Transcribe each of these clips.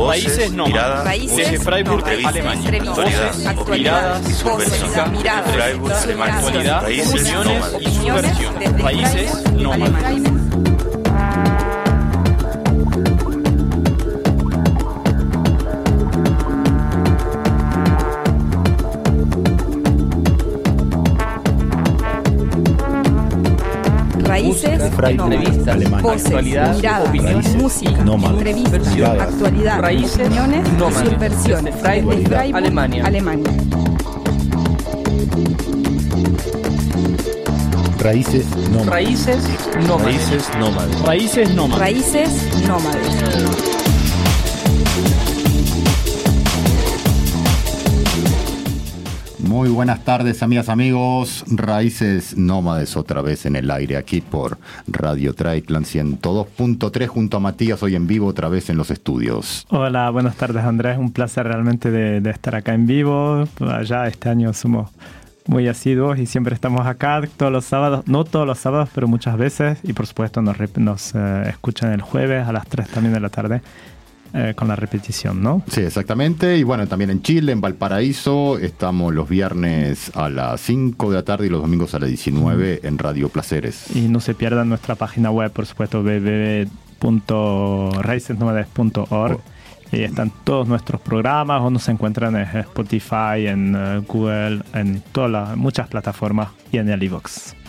Voces, nómades. miradas, Desde Freiburg, nómades. Alemania. Voces, actualidad, miradas, voces, subversión. miradas, Desde Freiburg, miradas, Alemania. Actualidad, Raíces opiniones nómades. y subversión. desde Raíces Voces, Actualidad, miradas, opiniones música, entrevistas, actualidad, Raíces opiniones subversiones. Alemania. Alemania. Raíces nómades. Raíces nómades. Raíces nómades. Raíces nómades. Raíces nómades. Muy buenas tardes, amigas, amigos. Raíces Nómades otra vez en el aire aquí por Radio Traiclan 102.3 junto a Matías, hoy en vivo otra vez en los estudios. Hola, buenas tardes Andrés, un placer realmente de, estar acá en vivo. Allá este año somos muy asiduos y siempre estamos acá todos los sábados, no todos los sábados, pero muchas veces y por supuesto nos, nos eh, escuchan el jueves a las 3 también de la tarde eh, con la repetición, ¿no? Sí, exactamente. Y bueno, también en Chile, en Valparaíso, estamos los viernes a las 5 de la tarde y los domingos a las 19 en Radio Placeres. Y no se pierdan nuestra página web, por supuesto, www.raicesnomades.org. Y están todos nuestros programas, o nos encuentran en Spotify, en eh, Google, en todas las, muchas plataformas y en el iVoox.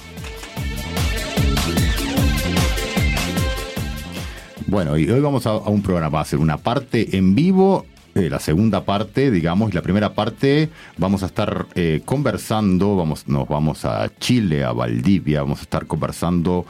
Bueno, y hoy vamos a, un programa, va a ser una parte en vivo, eh, la segunda parte, digamos, y la primera parte vamos a estar eh, conversando, vamos, nos vamos a Chile, a Valdivia, vamos a estar conversando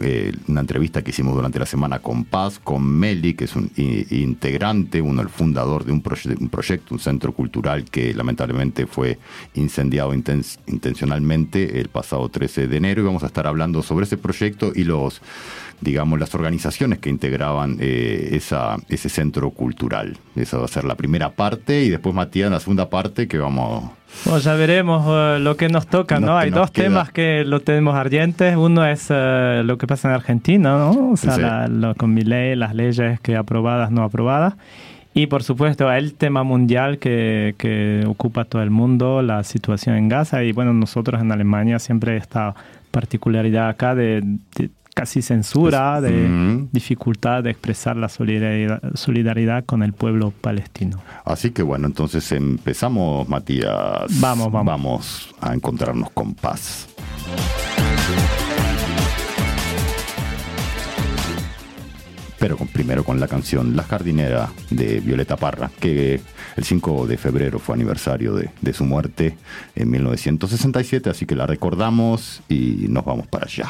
eh, una entrevista que hicimos durante la semana con Paz, con Meli, que es un integrante, uno el fundador de un, proye- un proyecto, un centro cultural que lamentablemente fue incendiado inten- intencionalmente el pasado 13 de enero y vamos a estar hablando sobre ese proyecto y los digamos, las organizaciones que integraban eh, esa, ese centro cultural. Esa va a ser la primera parte y después Matías en la segunda parte que vamos... Bueno, ya veremos eh, lo que nos toca, ¿no? Hay dos queda. temas que lo tenemos ardientes. Uno es eh, lo que pasa en Argentina, ¿no? O sea, Sí. la- lo- con mi ley, las leyes que aprobadas, no aprobadas. Y por supuesto, el tema mundial que, que ocupa todo el mundo, la situación en Gaza. Y bueno, nosotros en Alemania siempre esta particularidad acá de, de casi censura, de Mm. dificultad de expresar la solidaridad, solidaridad con el pueblo palestino. Así que bueno, entonces empezamos, Matías. Vamos, vamos. Vamos a encontrarnos con paz. Pero con- primero con la canción La jardinera de Violeta Parra, que el 5 de febrero fue aniversario de, de su muerte en 1967, así que la recordamos y nos vamos para allá.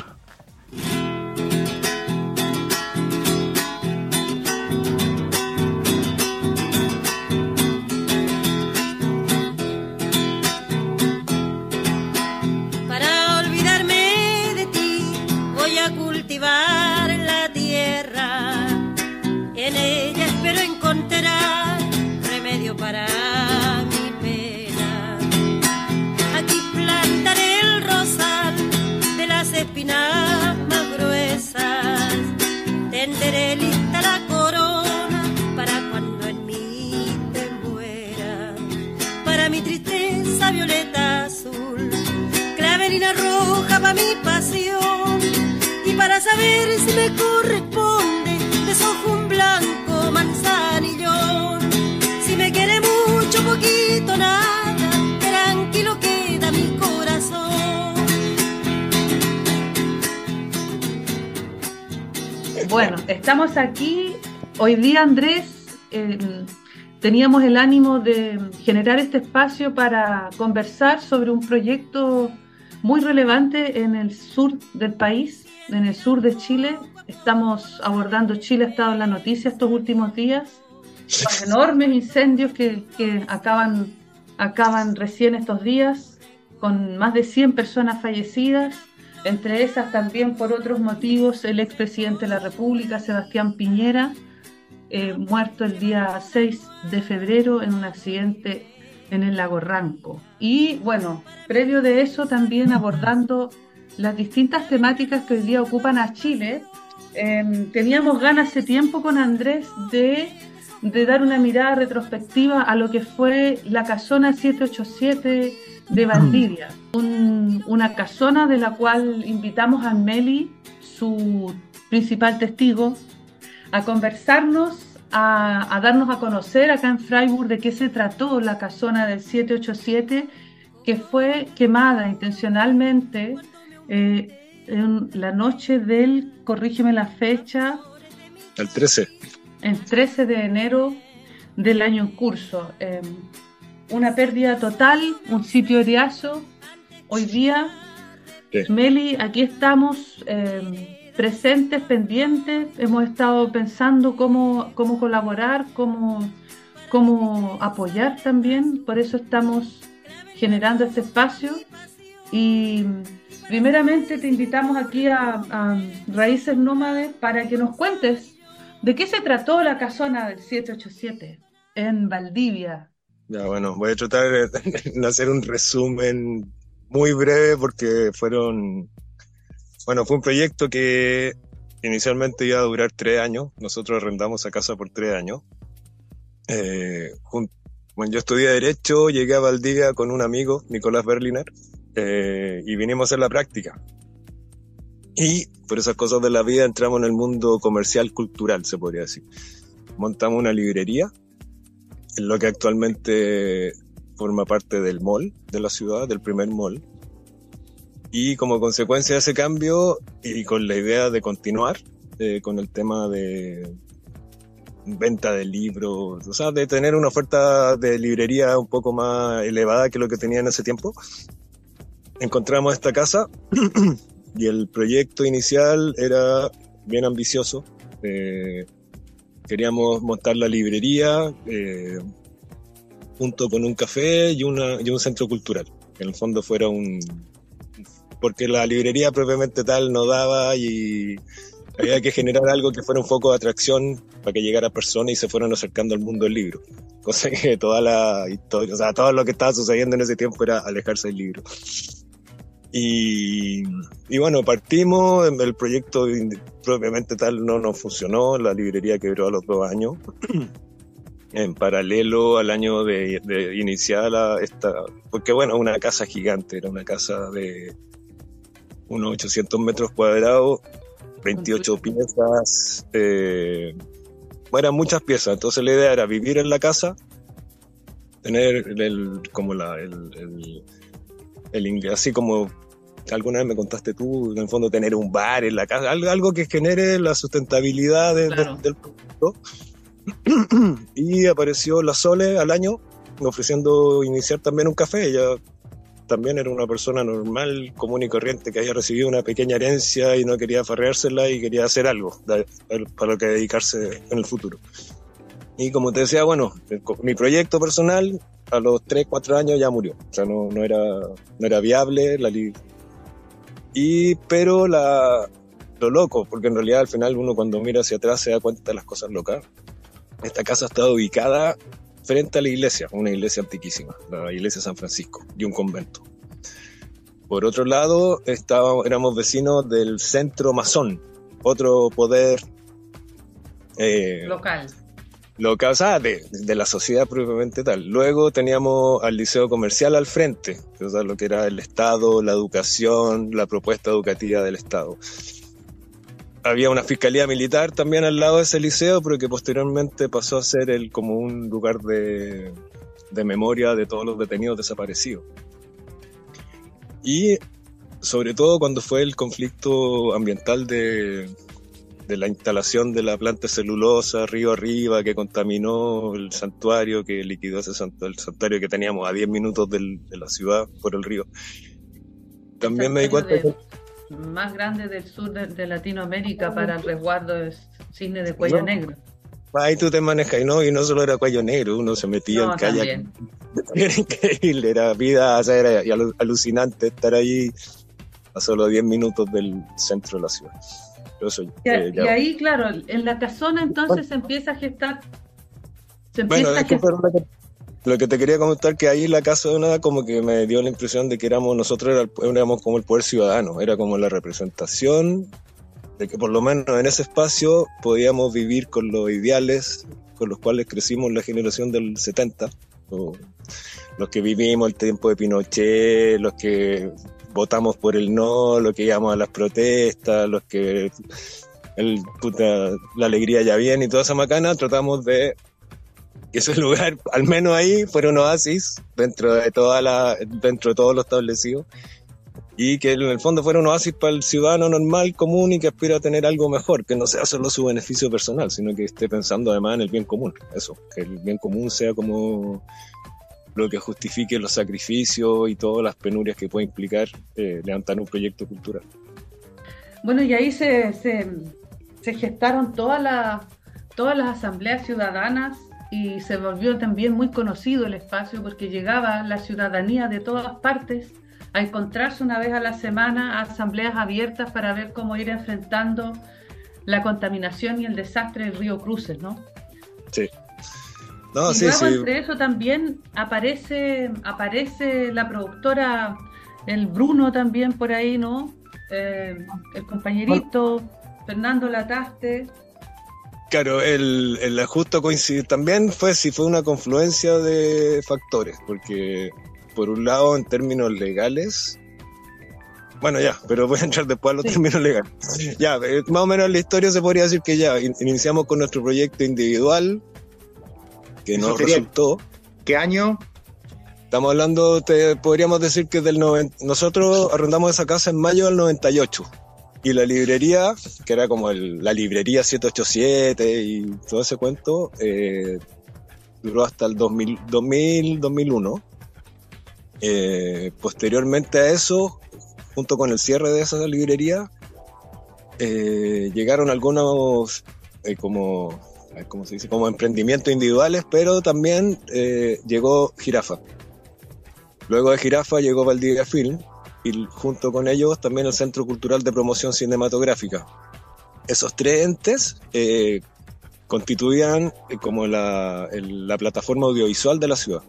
Día, Andrés, eh, teníamos el ánimo de generar este espacio para conversar sobre un proyecto muy relevante en el sur del país, en el sur de Chile. Estamos abordando, Chile ha estado en la noticia estos últimos días, los enormes incendios que, que acaban, acaban recién estos días con más de 100 personas fallecidas, entre esas también por otros motivos el expresidente de la República, Sebastián Piñera, eh, muerto el día 6 de febrero en un accidente en el lago Ranco. Y bueno, previo de eso también abordando las distintas temáticas que hoy día ocupan a Chile, eh, teníamos ganas hace tiempo con Andrés de, dar una mirada retrospectiva a lo que fue la casona 787 de Valdivia, un, una casona de la cual invitamos a Meli, su principal testigo, a conversarnos, a, a, darnos a conocer acá en Freiburg de qué se trató la casona del 787 que fue quemada intencionalmente eh, en la noche del, corrígeme la fecha. El 13. El 13 de enero del año en curso. Eh, una pérdida total, un sitio heriazo. Hoy día, sí. Meli, aquí estamos eh, presentes, pendientes. Hemos estado pensando cómo, cómo colaborar, cómo, cómo apoyar también. Por eso estamos generando este espacio. Y primeramente te invitamos aquí a, a Raíces Nómades para que nos cuentes de qué se trató la casona del 787 en Valdivia. Ya, bueno, voy a tratar de hacer un resumen muy breve porque fueron, bueno, fue un proyecto que inicialmente iba a durar tres años. Nosotros arrendamos a casa por tres años. Eh, bueno, yo estudié Derecho, llegué a Valdivia con un amigo, Nicolás Berliner, eh, y vinimos a hacer la práctica. Y por esas cosas de la vida entramos en el mundo comercial cultural, se podría decir. Montamos una librería, en lo que actualmente forma parte del mall de la ciudad, del primer mall. Y como consecuencia de ese cambio y con la idea de continuar eh, con el tema de venta de libros, o sea, de tener una oferta de librería un poco más elevada que lo que tenía en ese tiempo, encontramos esta casa y el proyecto inicial era bien ambicioso. Eh, queríamos montar la librería eh, junto con un café y, y un centro cultural, que en el fondo fuera un... porque la librería propiamente tal no daba y había que generar algo que fuera un foco de atracción para que llegara personas y se fueran acercando al mundo del libro. Cosa que toda la historia, o sea, todo lo que estaba sucediendo en ese tiempo era alejarse del libro. Y, y, bueno, partimos, el proyecto propiamente tal no nos funcionó, la librería quebró a los dos años. en paralelo al año de, de iniciar la, esta, porque bueno, una casa gigante, era una casa de unos 800 metros cuadrados, 28 piezas, eh, eran muchas piezas, entonces la idea era vivir en la casa, tener el, como la, el, el, el, así como alguna vez me contaste tú, en el fondo tener un bar en la casa, algo, algo que genere la sustentabilidad de, claro. de, del producto. y apareció la Sole al año ofreciendo iniciar también un café. Ella también era una persona normal, común y corriente, que había recibido una pequeña herencia y no quería farreársela y quería hacer algo para lo que dedicarse en el futuro. Y como te decía, bueno, mi proyecto personal a los 3, 4 años ya murió. O sea, no, no, era, no era viable. La y, pero la, lo loco, porque en realidad al final uno cuando mira hacia atrás se da cuenta de las cosas locas. Esta casa estaba ubicada frente a la iglesia, una iglesia antiquísima, la iglesia de San Francisco, y un convento. Por otro lado, estábamos, éramos vecinos del centro masón, otro poder eh, local. Local, o sea, de, de, la sociedad propiamente tal. Luego teníamos al liceo comercial al frente, o sea, lo que era el Estado, la educación, la propuesta educativa del Estado había una fiscalía militar también al lado de ese liceo, pero que posteriormente pasó a ser el, como un lugar de, de memoria de todos los detenidos desaparecidos. Y sobre todo cuando fue el conflicto ambiental de, de la instalación de la planta celulosa río arriba que contaminó el santuario, que liquidó ese santuario, el santuario que teníamos a 10 minutos del, de la ciudad por el río. También me di cuenta de... que más grande del sur de, de Latinoamérica para el resguardo de cisne de cuello no. negro. ahí tú te manejas y no, y no solo era cuello negro, uno se metía No, en kayak. también. Era increíble, era vida, o sea, era alu- alucinante estar ahí a solo 10 minutos del centro de la ciudad. Eso, Y, eh, ya- y ahí, claro, en la casona entonces se empieza a gestar. Se empieza Bueno, a gestar. Lo que, te quería comentar, que ahí la casa de nada como que me dio la impresión de que éramos nosotros era éramos como el poder ciudadano, era como la representación de que por lo menos en ese espacio podíamos vivir con los ideales con los cuales crecimos la generación del 70, o los que vivimos el tiempo de Pinochet, los que votamos por el no, los que íbamos a las protestas, los que el, puta, la alegría ya viene y toda esa macana, tratamos de que ese lugar, al menos ahí, fuera un oasis dentro de toda la, dentro de todo lo establecido y que en el fondo fuera un oasis para el ciudadano normal, común y que aspira a tener algo mejor, que no sea solo su beneficio personal, sino que esté pensando además en el bien común. Eso, que el bien común sea como lo que justifique los sacrificios y todas las penurias que puede implicar eh, levantar un proyecto cultural. Bueno, y ahí se, se, se gestaron todas las, todas las asambleas ciudadanas y se volvió también muy conocido el espacio porque llegaba la ciudadanía de todas partes a encontrarse una vez a la semana a asambleas abiertas para ver cómo ir enfrentando la contaminación y el desastre del río Cruces, ¿no? Sí. No, y sí, luego sí. entre eso también aparece, aparece la productora, el Bruno también por ahí, ¿no? Eh, el compañerito Fernando Lataste. Claro, el, el justo coincidir también fue si fue una confluencia de factores, porque por un lado en términos legales, bueno ya, pero voy a entrar después a los Sí. términos legales. Ya, eh, más o menos en la historia se podría decir que ya in- iniciamos con nuestro proyecto individual, que Eso nos resultó. ¿Qué año? Estamos hablando, te, podríamos decir que del 90, nosotros arrendamos esa casa en mayo del 98. Y la librería, que era como el- la librería 787 y todo ese cuento, eh, duró hasta el 2000, 2000 2001. Eh, posteriormente a eso, junto con el cierre de esa librería, eh, llegaron algunos eh, como, a ver, ¿cómo se dice? como emprendimientos individuales, pero también eh, llegó Jirafa. Luego de Jirafa llegó Valdivia Film y junto con ellos también el Centro Cultural de Promoción Cinematográfica. Esos tres entes eh, constituían eh, como la, el- la plataforma audiovisual de la ciudad.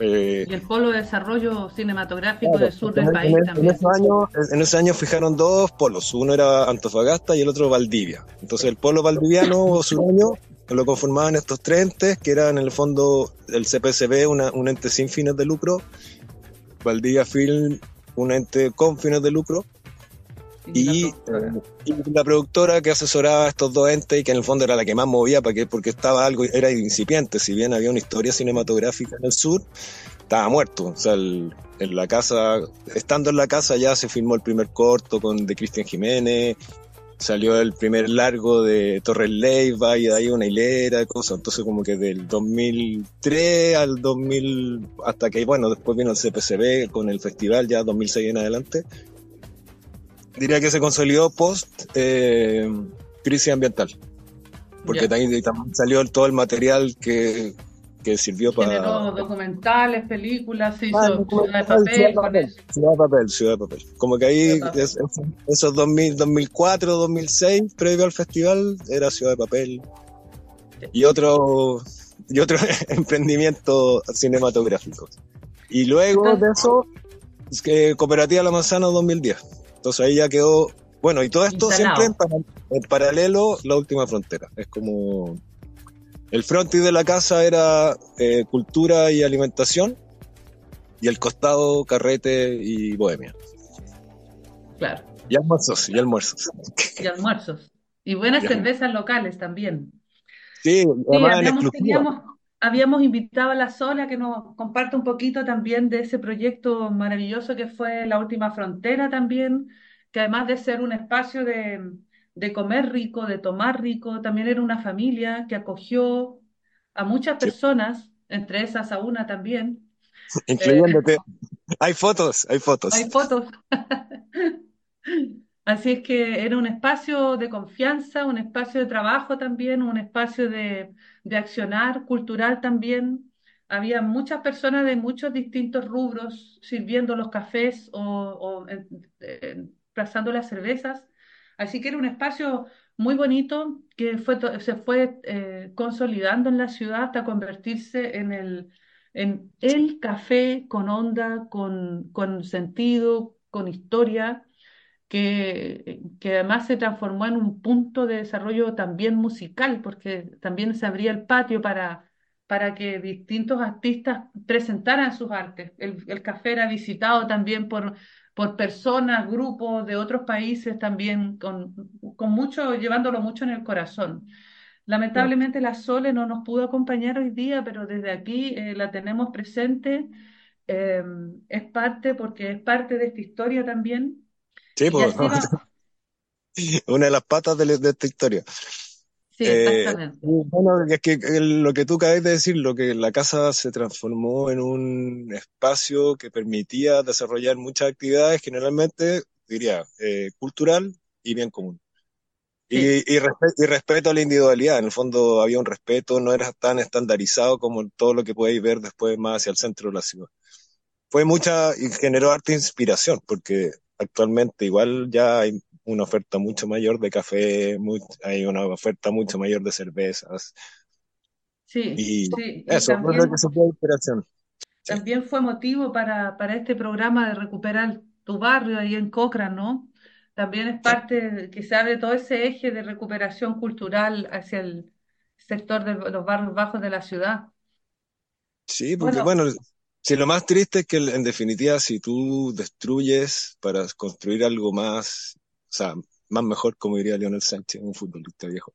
Eh, Y el Polo de Desarrollo Cinematográfico Claro, del sur del en- país en, también. En esos, años, en esos años fijaron dos polos, uno era Antofagasta y el otro Valdivia. Entonces el polo valdiviano o sureño lo conformaban estos tres entes, que eran en el fondo el CPCB, una- un ente sin fines de lucro, Valdivia Film, un ente con fines de lucro, y, la productora. y la productora que asesoraba a estos dos entes y que en el fondo era la que más movía para que, porque estaba algo, era incipiente, si bien había una historia cinematográfica en el sur, estaba muerto. O sea, el- en la casa, estando en la casa ya se filmó el primer corto con de Cristian Jiménez, salió el primer largo de Torres Leiva y de ahí una hilera de cosas. Entonces como que del 2003 al 2000, hasta que, bueno, después vino el CPCB con el festival ya 2006 en adelante, diría que se consolidó post eh, crisis ambiental. Porque también salió todo el material que, que sirvió para... Generó documentales, películas, se hizo Ah, Ciudad de documental, Papel Ciudad de Papel. Ciudad de papel, ciudad de papel. Como que ahí, es- esos 2000, 2004, 2006, previo al festival, era Ciudad de Papel. Y otro, y otro emprendimiento cinematográfico. Y luego de eso, es que Cooperativa La Manzana 2010. Entonces ahí ya quedó, bueno, y todo esto Instalado. siempre en, para- en paralelo, la última frontera. Es como, el frontis de la casa era eh, cultura y alimentación, y el costado carrete y bohemia. Claro, Y almuerzos, y almuerzos. y almuerzos. Y buenas cervezas locales también. Sí, Sí, habíamos, teníamos- habíamos invitado a la Sola que nos comparte un poquito también de ese proyecto maravilloso que fue La Última Frontera también, que además de ser un espacio de, de comer rico, de tomar rico, también era una familia que acogió a muchas Sí. personas, entre esas a una también. Incluyéndote. Hay fotos, hay fotos. Hay fotos. Así es que era un espacio de confianza, un espacio de trabajo también, un espacio de, de accionar cultural también. Había muchas personas de muchos distintos rubros sirviendo los cafés o, o eh, eh, pasando las cervezas. Así que era un espacio muy bonito que se fue eh, consolidando en la ciudad hasta convertirse en el, café con onda, con, sentido, con historia que, además se transformó en un punto de desarrollo también musical, porque también se abría el patio para, que distintos artistas presentaran sus artes. El café era visitado también por, por personas, grupos de otros países también, con, con mucho, llevándolo mucho en el corazón. Lamentablemente la Sole no nos pudo acompañar hoy día, pero desde aquí eh, la tenemos presente. Eh, es parte, porque es parte de esta historia también Sí, pues, una de las patas de, de esta historia. Sí, Eh, exactamente. bueno, es que el- lo que tú acabas de decir, lo que la casa se transformó en un espacio que permitía desarrollar muchas actividades, generalmente, diría, eh, cultural y bien común. Sí, Y, y, y respeto a la individualidad, en el fondo había un respeto, no era tan estandarizado como todo lo que podéis ver después más hacia el centro de la ciudad. Fue mucha y generó harta inspiración, porque actualmente igual ya hay una oferta mucho mayor de café, mu- hay una oferta mucho mayor de cervezas, sí, y sí. Y eso, creo también, que eso fue inspiración. Sí. también fue motivo para, para este programa de recuperar tu barrio ahí en Cochrane, ¿no? También es parte de- que se abre todo ese eje de recuperación cultural hacia el sector de los barrios bajos de la ciudad. Sí, porque Bueno, bueno, si lo más triste es que en definitiva si tú destruyes para construir algo más, sea, más mejor, como diría Lionel Sánchez, un futbolista viejo.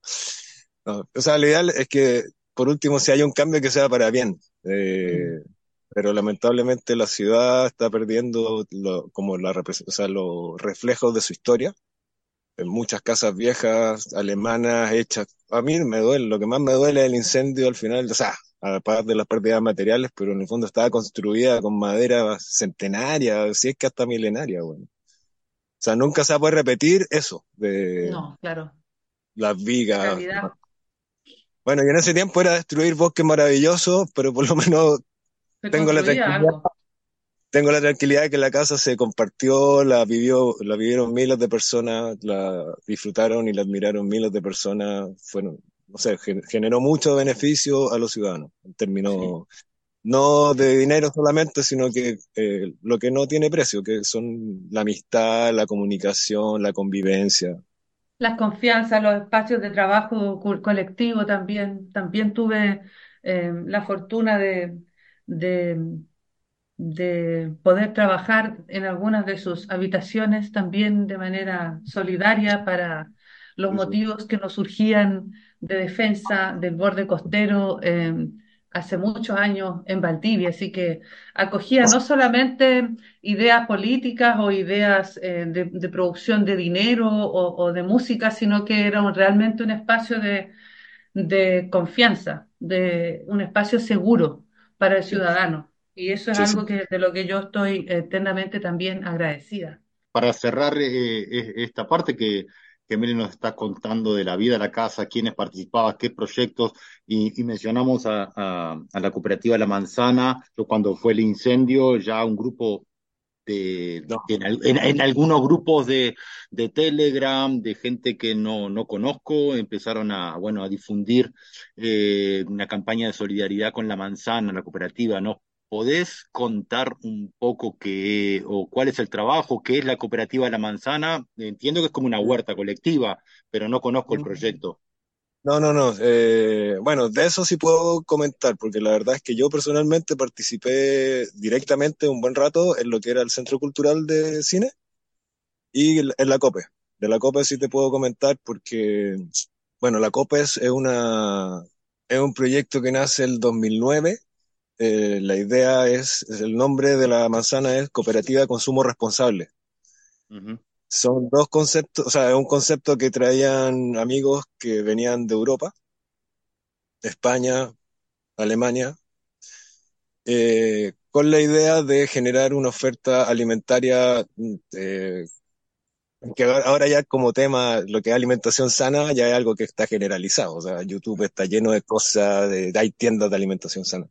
No, o sea, lo ideal es que, por último, si hay un cambio que sea para bien. Eh, pero lamentablemente la ciudad está perdiendo lo- como la o sea, los reflejos de su historia. En muchas casas viejas, alemanas, hechas. A mí me duele, lo que más me duele es el incendio al final, o sea, aparte de las pérdidas materiales, pero en el fondo estaba construida con madera centenaria, si es que hasta milenaria, bueno. O sea, nunca se va a poder repetir eso de no, claro, las vigas. Bueno, y en ese tiempo era destruir bosques maravillosos, pero por lo menos Se tengo la tranquilidad, algo. tengo la tranquilidad de que la casa se compartió, la vivió, la vivieron miles de personas, la disfrutaron y la admiraron miles de personas, fueron, no sé, gen- generó mucho beneficio a los ciudadanos, en Sí. No de dinero solamente, sino que eh, lo que no tiene precio, que son la amistad, la comunicación, la convivencia. Las confianzas, los espacios de trabajo co- colectivo también. También tuve eh, la fortuna de, de, de poder trabajar en algunas de sus habitaciones también de manera solidaria para los sí. motivos que nos surgían de defensa del borde costero eh, hace muchos años en Valdivia. Así que acogía no solamente ideas políticas o ideas eh, de, de producción de dinero o, o de música, sino que era un- realmente un espacio de, de confianza, de un espacio seguro para el ciudadano. Y eso es Sí, algo que, de lo que yo estoy eternamente también agradecida. Para cerrar eh, eh, esta parte que, que Meli nos está contando de la vida de la casa, quiénes participaban, qué proyectos, y, y mencionamos a, a- a la cooperativa La Manzana, cuando fue el incendio, ya un grupo de, No. en, al- en- en algunos grupos de, de Telegram, de gente que no, no conozco, empezaron a, bueno, a difundir eh, una campaña de solidaridad con La Manzana, la cooperativa, ¿no? ¿Podés contar un poco qué o cuál es el trabajo, qué es la cooperativa La Manzana? Entiendo que es como una huerta colectiva, pero no conozco el proyecto. No, no, no. eh, bueno, de eso sí puedo comentar, porque la verdad es que yo personalmente participé directamente un buen rato en lo que era el Centro Cultural de Cine y en la COPE. De la COPE sí te puedo comentar porque, bueno, la COPE es es una, es un proyecto que nace el 2009. Eh, la idea es, el nombre de la manzana es Cooperativa de Consumo Responsable. Son dos conceptos, o sea, es un concepto que traían amigos que venían de Europa, España, Alemania, eh, con la idea de generar una oferta alimentaria mm, eh, Que ahora ahora ya como tema, lo que es alimentación sana, ya es algo que está generalizado. O sea, YouTube está lleno de cosas, de, hay tiendas de alimentación sana.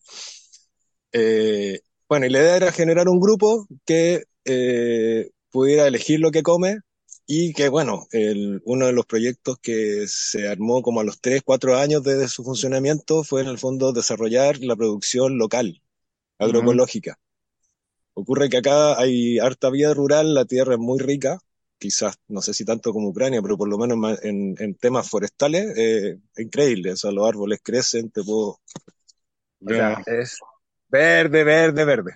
Eh, bueno, y la idea era generar un grupo que eh, pudiera elegir lo que come y que, bueno, el- uno de los proyectos que se armó como a los 3, 4 años desde su funcionamiento fue en el fondo desarrollar la producción local, agroecológica. Ocurre que acá hay harta vida rural, la tierra es muy rica, quizás, no sé si tanto como Ucrania, pero por lo menos en, en temas forestales, eh, es increíble, o sea, los árboles crecen, te puedo... o sea, es verde, verde, verde.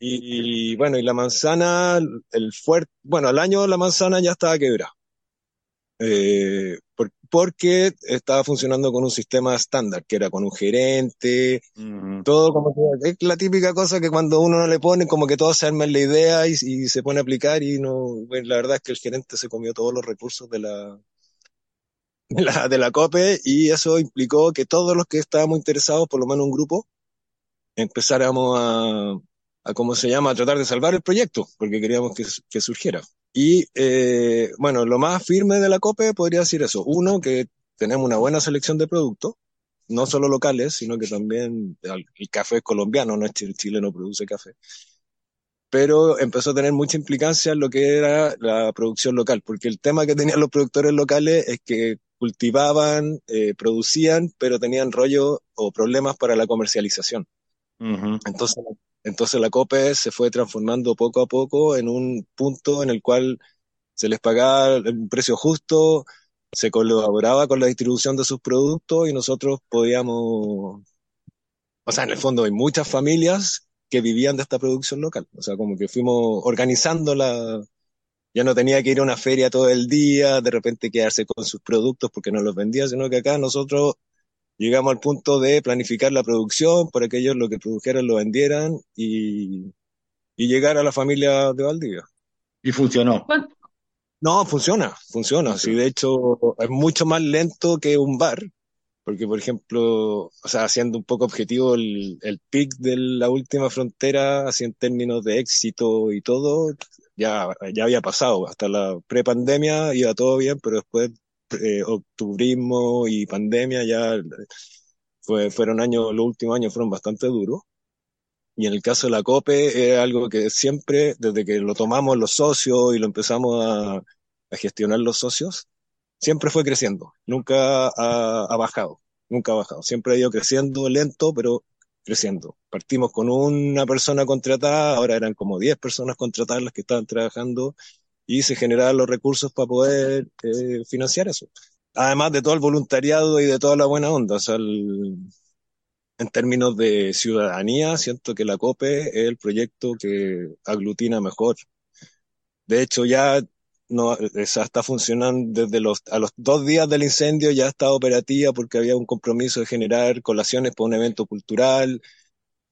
Y, bueno, y la manzana, el fuerte, bueno, al año la manzana ya estaba quebrada. Eh, por- porque estaba funcionando con un sistema estándar, que era con un gerente, todo como que es la típica cosa que cuando uno no le pone, como que todos se arman la idea y, y se pone a aplicar y no, bueno, la verdad es que el gerente se comió todos los recursos de la, de la, de la COPE y eso implicó que todos los que estábamos interesados, por lo menos un grupo, empezáramos a, a ¿cómo se llama?, a tratar de salvar el proyecto, porque queríamos que, que surgiera. Y eh, bueno, lo más firme de la COPE podría decir eso. Uno, que tenemos una buena selección de productos, no solo locales, sino que también el, café es colombiano, no es Chile, Chile no produce café. Pero empezó a tener mucha implicancia en lo que era la producción local, porque el tema que tenían los productores locales es que cultivaban, eh, producían, pero tenían rollo o problemas para la comercialización. Entonces, entonces la COPE se fue transformando poco a poco en un punto en el cual se les pagaba un precio justo, se colaboraba con la distribución de sus productos y nosotros podíamos, o sea, en el fondo hay muchas familias que vivían de esta producción local, o sea, como que fuimos organizando la, ya no tenía que ir a una feria todo el día, de repente quedarse con sus productos porque no los vendía, sino que acá nosotros llegamos al punto de planificar la producción para que ellos lo que produjeran lo vendieran y, y llegar a la familia de Valdivia. Y funcionó. ¿Cuán- No, funciona, funciona. Sí, de hecho, es mucho más lento que un bar, porque, por ejemplo, o sea, siendo un poco objetivo, el, el pic de la última frontera, así en términos de éxito y todo, ya, ya había pasado. Hasta la prepandemia iba todo bien, pero después, eh, octubrismo y pandemia ya fue, fueron años, los últimos años fueron bastante duros. Y en el caso de la COPE es algo que siempre, desde que lo tomamos los socios y lo empezamos a, gestionar los socios, siempre fue creciendo, nunca ha, ha bajado, nunca ha bajado, siempre ha ido creciendo lento, pero creciendo. Partimos con una persona contratada, ahora eran como 10 personas contratadas las que estaban trabajando y se generaban los recursos para poder eh, financiar eso. Además de todo el voluntariado y de toda la buena onda, o sea, el, en términos de ciudadanía, siento que la COPE es el proyecto que aglutina mejor. De hecho, ya no, está funcionando desde los, a los dos días del incendio ya está operativa porque había un compromiso de generar colaciones para un evento cultural.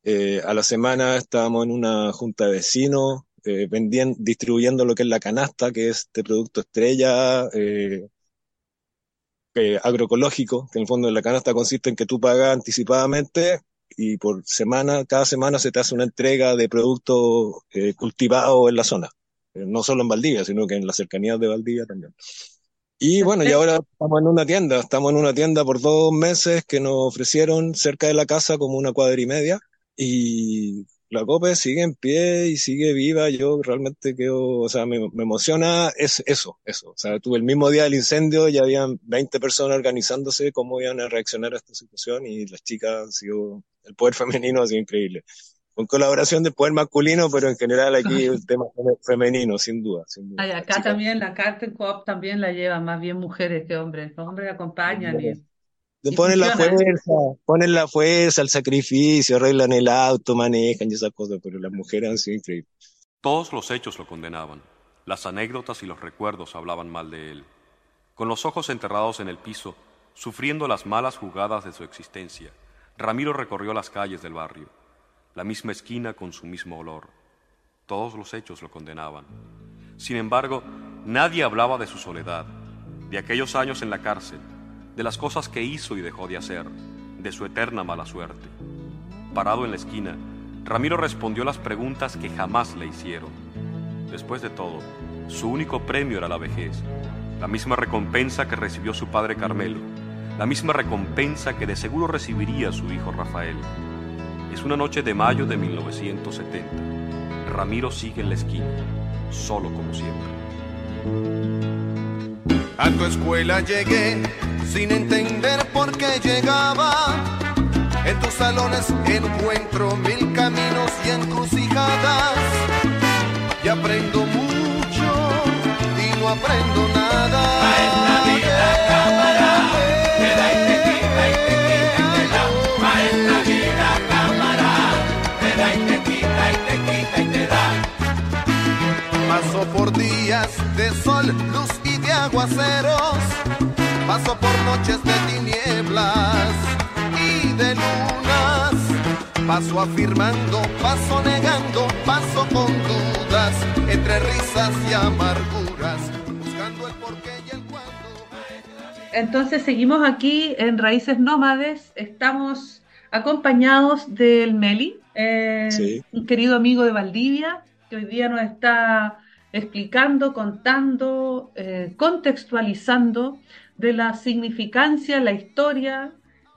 Eh, a la semana estábamos en una junta de vecinos, eh, distribuyendo lo que es la canasta, que es este producto estrella, eh, eh, agroecológico, que en el fondo de la canasta consiste en que tú pagas anticipadamente y por semana, cada semana se te hace una entrega de productos eh, cultivados en la zona. Eh, no solo en Valdivia, sino que en las cercanías de Valdivia también. Y bueno, y ahora estamos en una tienda, estamos en una tienda por dos meses que nos ofrecieron cerca de la casa como una cuadra y media y la COPE sigue en pie y sigue viva. Yo realmente quedo, o sea, me, me emociona es eso, eso. O sea, tuve el mismo día del incendio, ya habían 20 personas organizándose cómo iban a reaccionar a esta situación y las chicas han sido, el poder femenino ha sido increíble. Con colaboración del poder masculino, pero en general aquí el tema femenino, sin duda. Sin duda. Ay, acá también la Carten Coop también la llevan más bien mujeres que hombres. Los hombres acompañan Le y ponen la fuerza, ponen la fuerza, el sacrificio, arreglan el auto, manejan y esas cosas, pero las mujeres han sido increíbles. Todos los hechos lo condenaban. Las anécdotas y los recuerdos hablaban mal de él. Con los ojos enterrados en el piso, sufriendo las malas jugadas de su existencia, Ramiro recorrió las calles del barrio, la misma esquina con su mismo olor. Todos los hechos lo condenaban. Sin embargo, nadie hablaba de su soledad, de aquellos años en la cárcel, de las cosas que hizo y dejó de hacer, de su eterna mala suerte. Parado en la esquina, Ramiro respondió las preguntas que jamás le hicieron. Después de todo, Su único premio era la vejez, la misma recompensa que recibió su padre Carmelo, la misma recompensa que de seguro recibiría su hijo Rafael. Es una noche de mayo de 1970. Ramiro sigue en la esquina, solo como siempre. A tu escuela llegué sin entender por qué llegaba. En tus salones encuentro mil caminos y encrucijadas. Y aprendo mucho y no aprendo nada. Paso por días de sol, luz y de aguaceros. Paso por noches de tinieblas y de lunas. Paso afirmando, paso negando, paso con dudas, entre risas y amarguras, buscando el porqué y el cuándo. Entonces seguimos aquí en Raíces Nómades. Estamos acompañados del Meli, eh, Sí. un querido amigo de Valdivia, que hoy día nos está explicando, contando, eh, contextualizando de la significancia, la historia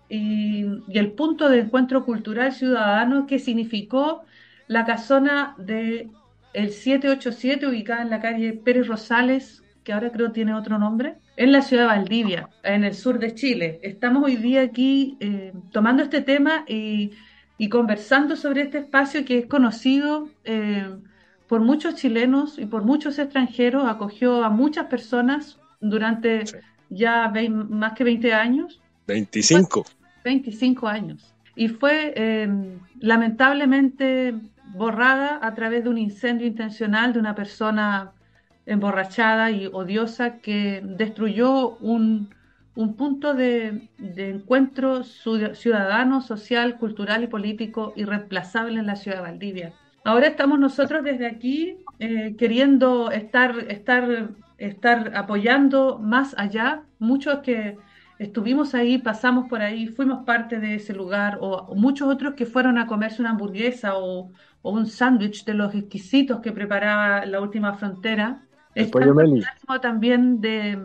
y, el punto de encuentro cultural ciudadano que significó la casona de el 787 ubicada en la calle Pérez Rosales, que ahora creo tiene otro nombre, en la ciudad de Valdivia, en el sur de Chile. Estamos hoy día aquí eh, tomando este tema y, y conversando sobre este espacio que es conocido eh, por muchos chilenos y por muchos extranjeros, acogió a muchas personas durante Sí. ya más que 20 años. 25. 25 años. Y fue eh, lamentablemente borrada a través de un incendio intencional de una persona emborrachada y odiosa que destruyó un, un punto de, de encuentro ciud- ciudadano, social, cultural y político irreemplazable en la ciudad de Valdivia. Ahora estamos nosotros desde aquí eh, queriendo estar, estar, estar apoyando más allá. Muchos que estuvimos ahí, pasamos por ahí, fuimos parte de ese lugar, o, o muchos otros que fueron a comerse una hamburguesa o, o un sándwich de los exquisitos que preparaba la última frontera. El pollo Meli. también de,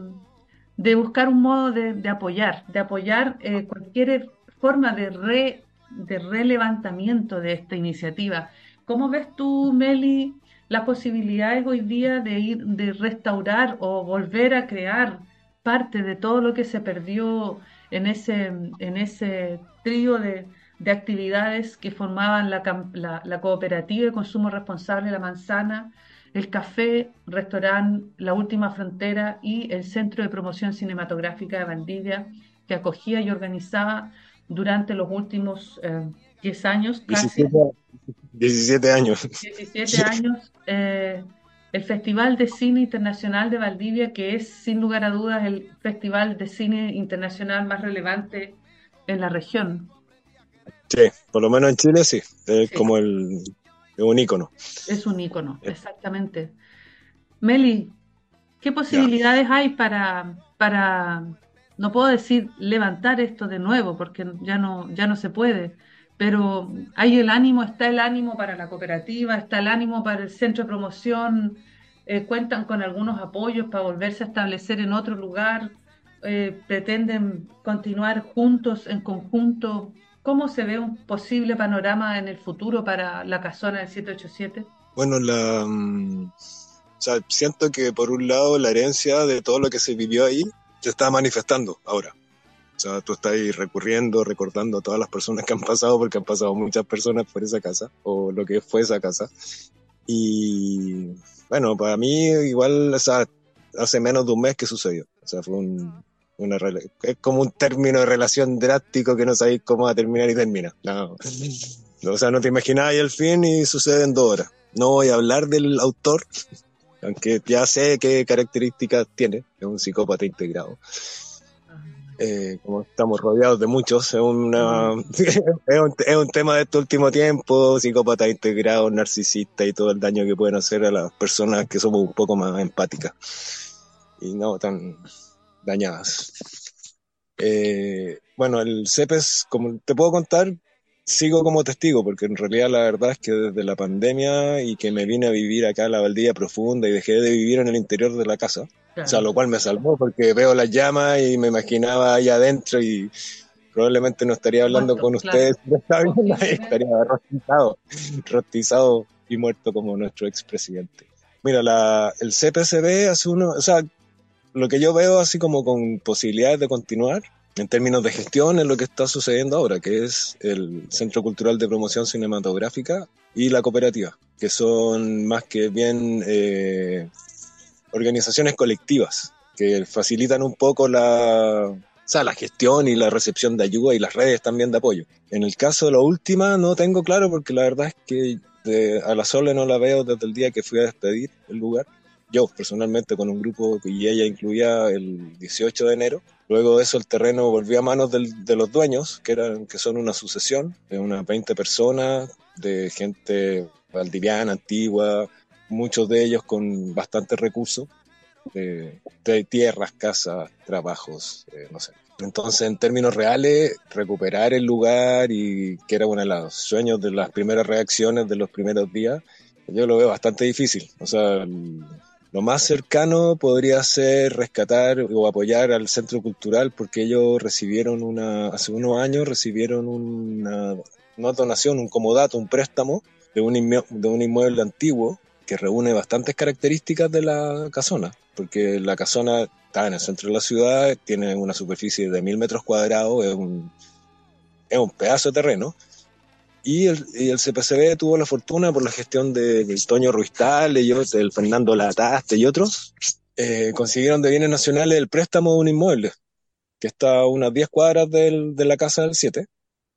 de buscar un modo de, de apoyar, de apoyar eh, cualquier forma de, re, de relevantamiento de esta iniciativa. ¿Cómo ves tú, Meli, las posibilidades hoy día de ir, de restaurar o volver a crear parte de todo lo que se perdió en ese, en ese trío de, de actividades que formaban la, la cooperativa de consumo responsable La Manzana, el café, restaurante La Última Frontera y el Centro de Promoción Cinematográfica de Valdivia, que acogía y organizaba durante los últimos eh, 10 años, casi 17, 17 años. 17 años, eh, el Festival de Cine Internacional de Valdivia, que es sin lugar a dudas el festival de cine internacional más relevante en la región. Sí, por lo menos en Chile sí. Es Sí. como el, es un ícono. Es un ícono, exactamente. Meli, ¿qué posibilidades hay para, para, no puedo decir levantar esto de nuevo, porque ya no, ya no se puede, pero hay el ánimo, está el ánimo para la cooperativa, está el ánimo para el centro de promoción, eh, cuentan con algunos apoyos para volverse a establecer en otro lugar, eh, pretenden continuar juntos, en conjunto. ¿Cómo se ve un posible panorama en el futuro para la casona del 787? Bueno, la, mm, siento que por un lado la herencia de todo lo que se vivió ahí se está manifestando ahora. O sea, tú estás ahí recurriendo, recordando a todas las personas que han pasado, porque han pasado muchas personas por esa casa, o lo que fue esa casa. Y bueno, para mí igual, o sea, hace menos de un mes que sucedió. O sea, fue un, una rela- es como un término de relación drástico que no sabéis cómo va a terminar y termina. No. O sea, no te imaginabas el fin y sucede en dos horas. No voy a hablar del autor, aunque ya sé qué características tiene. Es un psicópata integrado. Eh, como estamos rodeados de muchos, es, una, es, un, es un tema de este último tiempo, psicópata integrado, narcisista y todo el daño que pueden hacer a las personas que somos un poco más empáticas y no tan dañadas. Eh, bueno, el CEPES, como te puedo contar, sigo como testigo, porque en realidad la verdad es que desde la pandemia y que me vine a vivir acá a la Valdivia Profunda y dejé de vivir en el interior de la casa, o sea, lo cual me salvó porque veo las llamas y me imaginaba ahí adentro y probablemente no estaría hablando Muerto, con claro. ustedes, no viendo ahí, estaría rostizado, rostizado y muerto como nuestro expresidente. Mira, la, el CPCB hace uno, o sea, lo que yo veo así como con posibilidades de continuar en términos de gestión es lo que está sucediendo ahora, que es el Centro Cultural de Promoción Cinematográfica y la cooperativa, que son más que bien eh, organizaciones colectivas que facilitan un poco la, o sea, la gestión y la recepción de ayuda y las redes también de apoyo. En el caso de la última no tengo claro porque la verdad es que de- a la Sole no la veo desde el día que fui a despedir el lugar. Yo personalmente con un grupo y ella incluía el 18 de enero. Luego de eso el terreno volvió a manos de los dueños, que, eran, que son una sucesión de unas 20 personas, de gente valdiviana, antigua, muchos de ellos con bastantes recursos, de, tierras, casas, trabajos, eh, no sé. Entonces, en términos reales, recuperar el lugar y que era uno de los sueños de las primeras reacciones de los primeros días, yo lo veo bastante difícil. O sea, lo más cercano podría ser rescatar o apoyar al centro cultural porque ellos recibieron una, hace unos años recibieron una, una donación, un comodato, un préstamo de un, de un inmueble antiguo que reúne bastantes características de la casona, porque la casona está en el centro de la ciudad, tiene una superficie de mil metros cuadrados, es un, es un pedazo de terreno. Y el, y el CPCB tuvo la fortuna por la gestión de, del Toño Ruistal, y yo, del Fernando Lataste y otros, eh, consiguieron de bienes nacionales el préstamo de un inmueble que está a unas 10 cuadras del- de la casa del 7,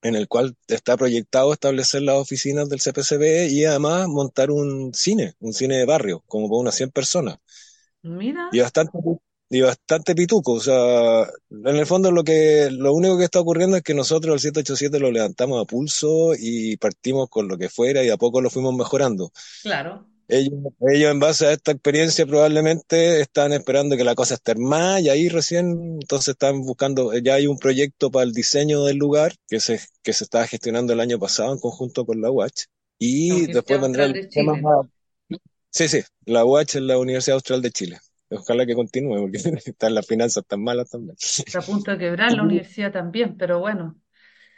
en el cual está proyectado establecer las oficinas del CPCB y además montar un cine, un cine de barrio, como para unas 100 personas. Mira, Y bastante, y bastante pituco. O sea, en el fondo lo que, lo único que está ocurriendo es que nosotros el 787 lo levantamos a pulso y partimos con lo que fuera y a poco lo fuimos mejorando. claro. Ellos, ellos en base a esta experiencia probablemente están esperando que la cosa esté armada y ahí recién entonces están buscando, ya hay un proyecto para el diseño del lugar que se, que se estaba gestionando el año pasado en conjunto con la UACH y después vendrá el de tema Chile. más- Sí, sí, la UACH es la Universidad Austral de Chile. Ojalá que continúe porque están las finanzas tan malas también. Está a punto de quebrar la universidad también, pero bueno,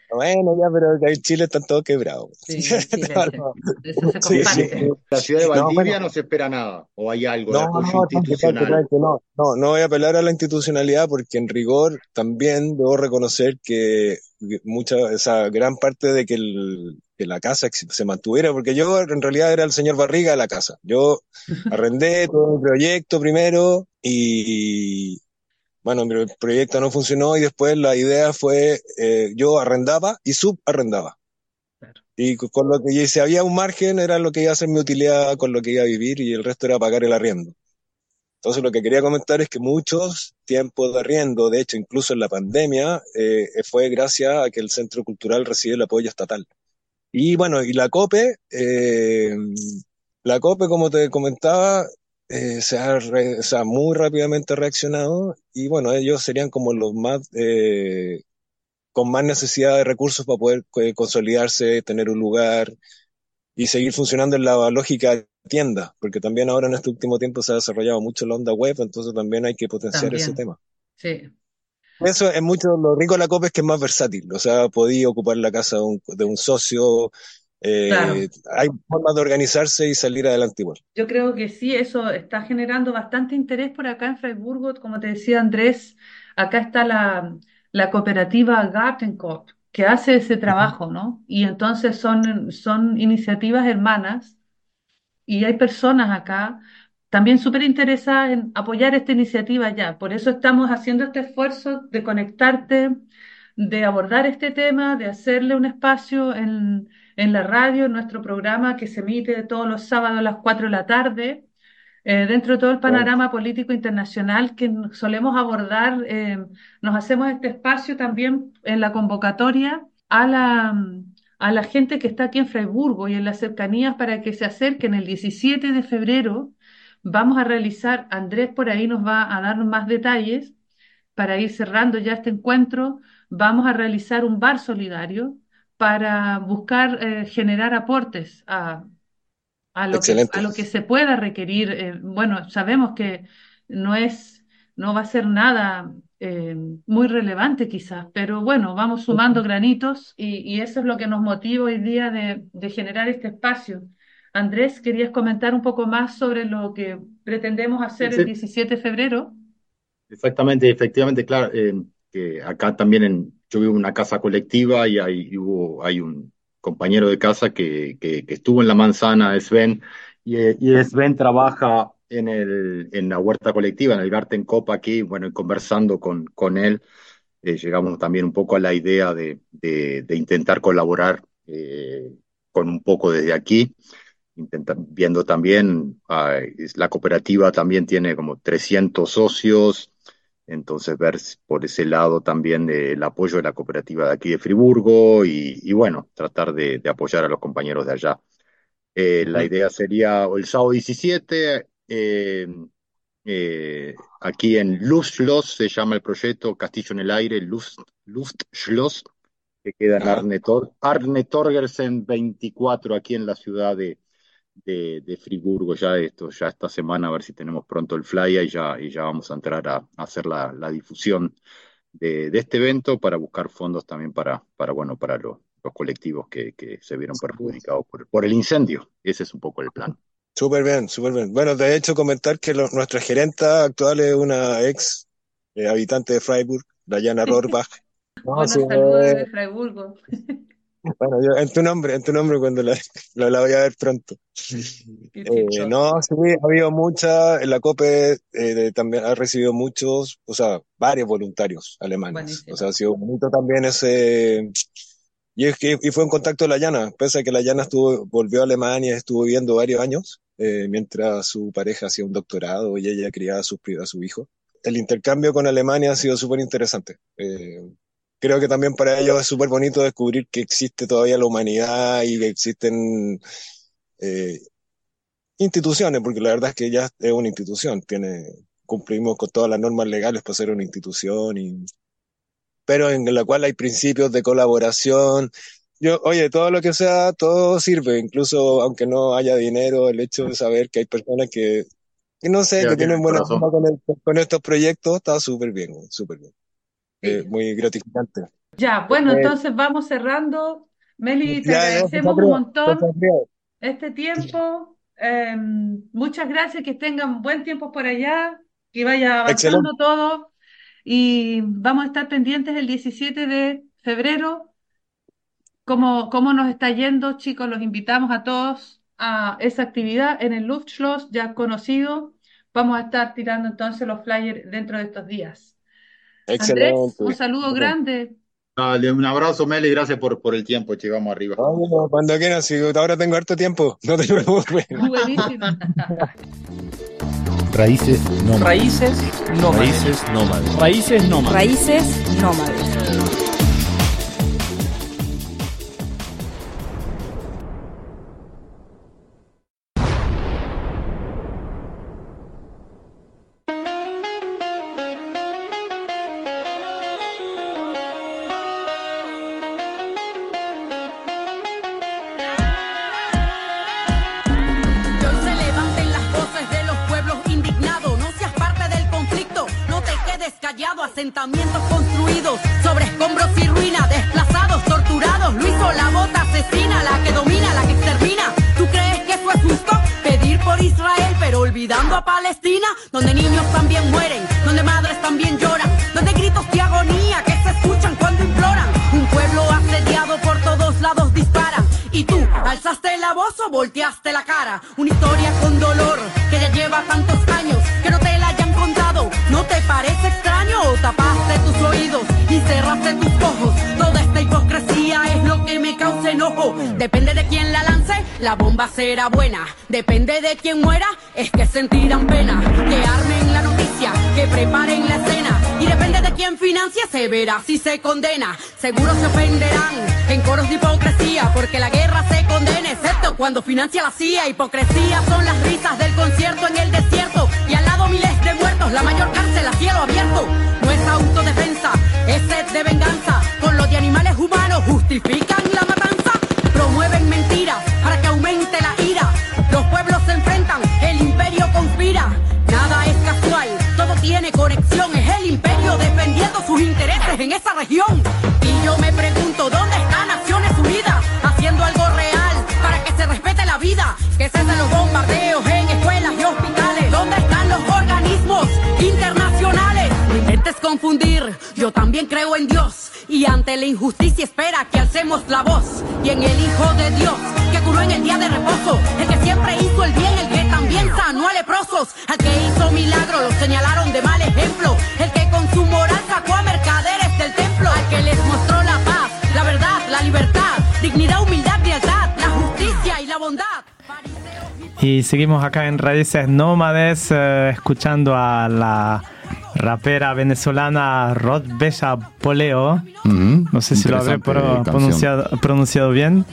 Bueno, ya, pero que en Chile están todos quebrados. sí, eso se Sí, sí. comparte. La ciudad de No, Valdivia bueno. no se espera nada, o hay algo de No, no, no, no, no voy a apelar a la institucionalidad porque en rigor también debo reconocer que mucha, esa gran parte de que, el- que la casa se mantuviera, porque yo en realidad era el señor Barriga de la casa. Yo arrendé todo el proyecto primero y bueno, el proyecto no funcionó y después la idea fue eh, yo arrendaba y subarrendaba. Claro. Y con lo que si había un margen era lo que iba a ser mi utilidad con lo que iba a vivir y el resto era pagar el arriendo. Entonces lo que quería comentar es que muchos tiempos de arriendo, de hecho incluso en la pandemia, eh, fue gracias a que el Centro Cultural recibe el apoyo estatal. Y bueno, y la COPE, eh, la COPE, como te comentaba, eh, se ha, re- se ha muy rápidamente reaccionado y bueno, ellos serían como los más, eh, con más necesidad de recursos para poder eh, consolidarse, tener un lugar y seguir funcionando en la lógica tienda, porque también ahora en este último tiempo se ha desarrollado mucho la onda web, entonces también hay que potenciar ese tema. Sí, Eso es mucho, lo rico de la COPE es que es más versátil, o sea, podía ocupar la casa de un, de un socio, eh, Claro. hay formas de organizarse y salir adelante igual. yo creo que sí, eso está generando bastante interés por acá en Freiburgo. Como te decía Andrés, acá está la, la cooperativa Gartenkorb, que hace ese trabajo, ¿no? Y entonces son, son iniciativas hermanas y hay personas acá también súper interesadas en apoyar esta iniciativa ya. Por eso estamos haciendo este esfuerzo de conectarte, de abordar este tema, de hacerle un espacio en, en la radio, en nuestro programa que se emite todos los sábados a las 4 de la tarde. Eh, dentro de todo el panorama político internacional que solemos abordar, eh, nos hacemos este espacio también en la convocatoria a la, a la gente que está aquí en Freiburgo y en las cercanías para que se acerquen el 17 de febrero. Vamos a realizar, Andrés por ahí nos va a dar más detalles para ir cerrando ya este encuentro. Vamos a realizar un bar solidario para buscar eh, generar aportes a, a lo que, a lo que se pueda requerir. Eh, bueno, sabemos que no es, no va a ser nada eh, muy relevante quizás, pero bueno, vamos sumando granitos y, y eso es lo que nos motiva hoy día de, de generar este espacio. Andrés, ¿querías comentar un poco más sobre lo que pretendemos hacer el 17 de febrero? Exactamente, efectivamente, claro, eh, que acá también en, yo vivo en una casa colectiva y hay, hubo, hay un compañero de casa que, que, que estuvo en la manzana, Sven, y, eh, y Sven trabaja en el, en la huerta colectiva, en el Garten Copa aquí, bueno, y conversando con, con él, eh, llegamos también un poco a la idea de, de, de intentar colaborar eh, con un poco desde aquí. Intenta- viendo también, la cooperativa también tiene como 300 socios, entonces ver por ese lado también eh, el apoyo de la cooperativa de aquí de Friburgo y, y bueno, tratar de, de apoyar a los compañeros de allá. Eh, la idea sería el sábado 17, eh, eh, aquí en Luftschloss, se llama el proyecto Castillo en el Aire, Luft, Luftschloss, que queda en. Arne, Tor- Arne Torgersen 24, aquí en la ciudad de, de, de Friburgo. Ya esto, ya esta semana, a ver si tenemos pronto el flyer y ya, y ya vamos a entrar a, a hacer la, la difusión de, de este evento para buscar fondos también para, para, bueno, para lo- los colectivos que, que se vieron perjudicados por, por el incendio. Ese es un poco el plan. Súper bien, súper bien. Bueno, de hecho, comentar que lo- nuestra gerenta actual es una ex eh, habitante de Freiburg, Dayana Rohrbach. No, Buenos sí, saludos eh, desde Freiburgo. bueno, yo, en tu nombre, en tu nombre cuando la, la, la voy a ver pronto. Eh, no, sí, ha habido mucha, la COPE eh, también ha recibido muchos, o sea, varios voluntarios alemanes. Buenísimo. O sea, ha sido bonito también ese, y es que, y fue un contacto de la Llana, pese a que la Llana estuvo, volvió a Alemania, estuvo viviendo varios años, eh, mientras su pareja hacía un doctorado y ella criaba a su, a su hijo. El intercambio con Alemania ha sido súper interesante. Eh, creo que también para ellos es súper bonito descubrir que existe todavía la humanidad y que existen eh, instituciones, porque la verdad es que ya es una institución, tiene, cumplimos con todas las normas legales para ser una institución, y, pero en la cual hay principios de colaboración. Yo, oye, todo lo que sea, todo sirve, incluso aunque no haya dinero, el hecho de saber que hay personas que, que no sé, que tiene tienen buena onda con, el- con estos proyectos, está súper bien, súper bien. Eh, muy gratificante. Ya, bueno, Eh, entonces vamos cerrando. Meli, te ya, agradecemos un montón este tiempo. Eh, muchas gracias, que tengan buen tiempo por allá, que vaya avanzando Excelente. todo. Y vamos a estar pendientes el 17 de febrero. Cómo, cómo nos está yendo, chicos, los invitamos a todos a esa actividad en el Luftschloss, ya conocido. Vamos a estar tirando entonces los flyers dentro de estos días. Andrés, Excelente. un saludo Bueno. grande. Dale, un abrazo, Meli, gracias por, por el tiempo, che, vamos arriba. Oye, cuando quieras, si ahora tengo harto tiempo, no te preocupes. Buenísimo. Raíces. Raíces nómades. Raíces nómades. Raíces nómades. Raíces nómades. Que si se condena. Seguro se ofenderán en coros de hipocresía, porque la guerra se condena, excepto cuando financia la CIA. Hipocresía son las risas del concierto en el desierto y al lado miles de muertos, la mayor cárcel a cielo abierto. No es autodefensa, es sed de venganza. Con los de animales humanos justifican la matanza, promueven mentiras para que aumente la ira. Los pueblos se enfrentan, el imperio conspira. Nada es casual, todo tiene conexiones en esa región. Y yo me pregunto, ¿dónde está Naciones Unidas? Haciendo algo real para que se respete la vida, que cesen los bombardeos en escuelas y hospitales. ¿Dónde están los organismos internacionales? Intentes confundir, yo también creo en Dios. Y ante la injusticia espera que alcemos la voz. Y en el Hijo de Dios, que curó en el día de reposo. El que siempre hizo el bien, el que también sanó a leprosos. Al que hizo milagro, lo señalaron Y seguimos acá en Raíces Nómades, eh, escuchando a la rapera venezolana Rod Bella Poleo. Ujú. No sé si lo habré pro- pronunciado, pronunciado bien.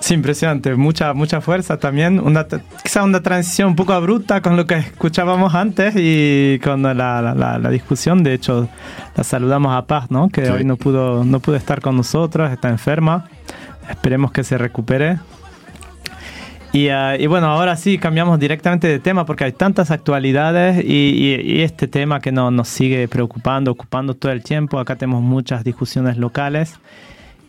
Sí, impresionante, mucha, mucha fuerza también. Una, quizá una transición un poco abrupta con lo que escuchábamos antes y con la, la- la- la discusión. De hecho, la saludamos a Paz, ¿no? que Sí. hoy no pudo, no pudo estar con nosotros, está enferma. Esperemos que se recupere. Y, ah, y bueno, ahora sí cambiamos directamente de tema porque hay tantas actualidades y, y- y este tema que no- nos sigue preocupando, ocupando todo el tiempo. Acá tenemos muchas discusiones locales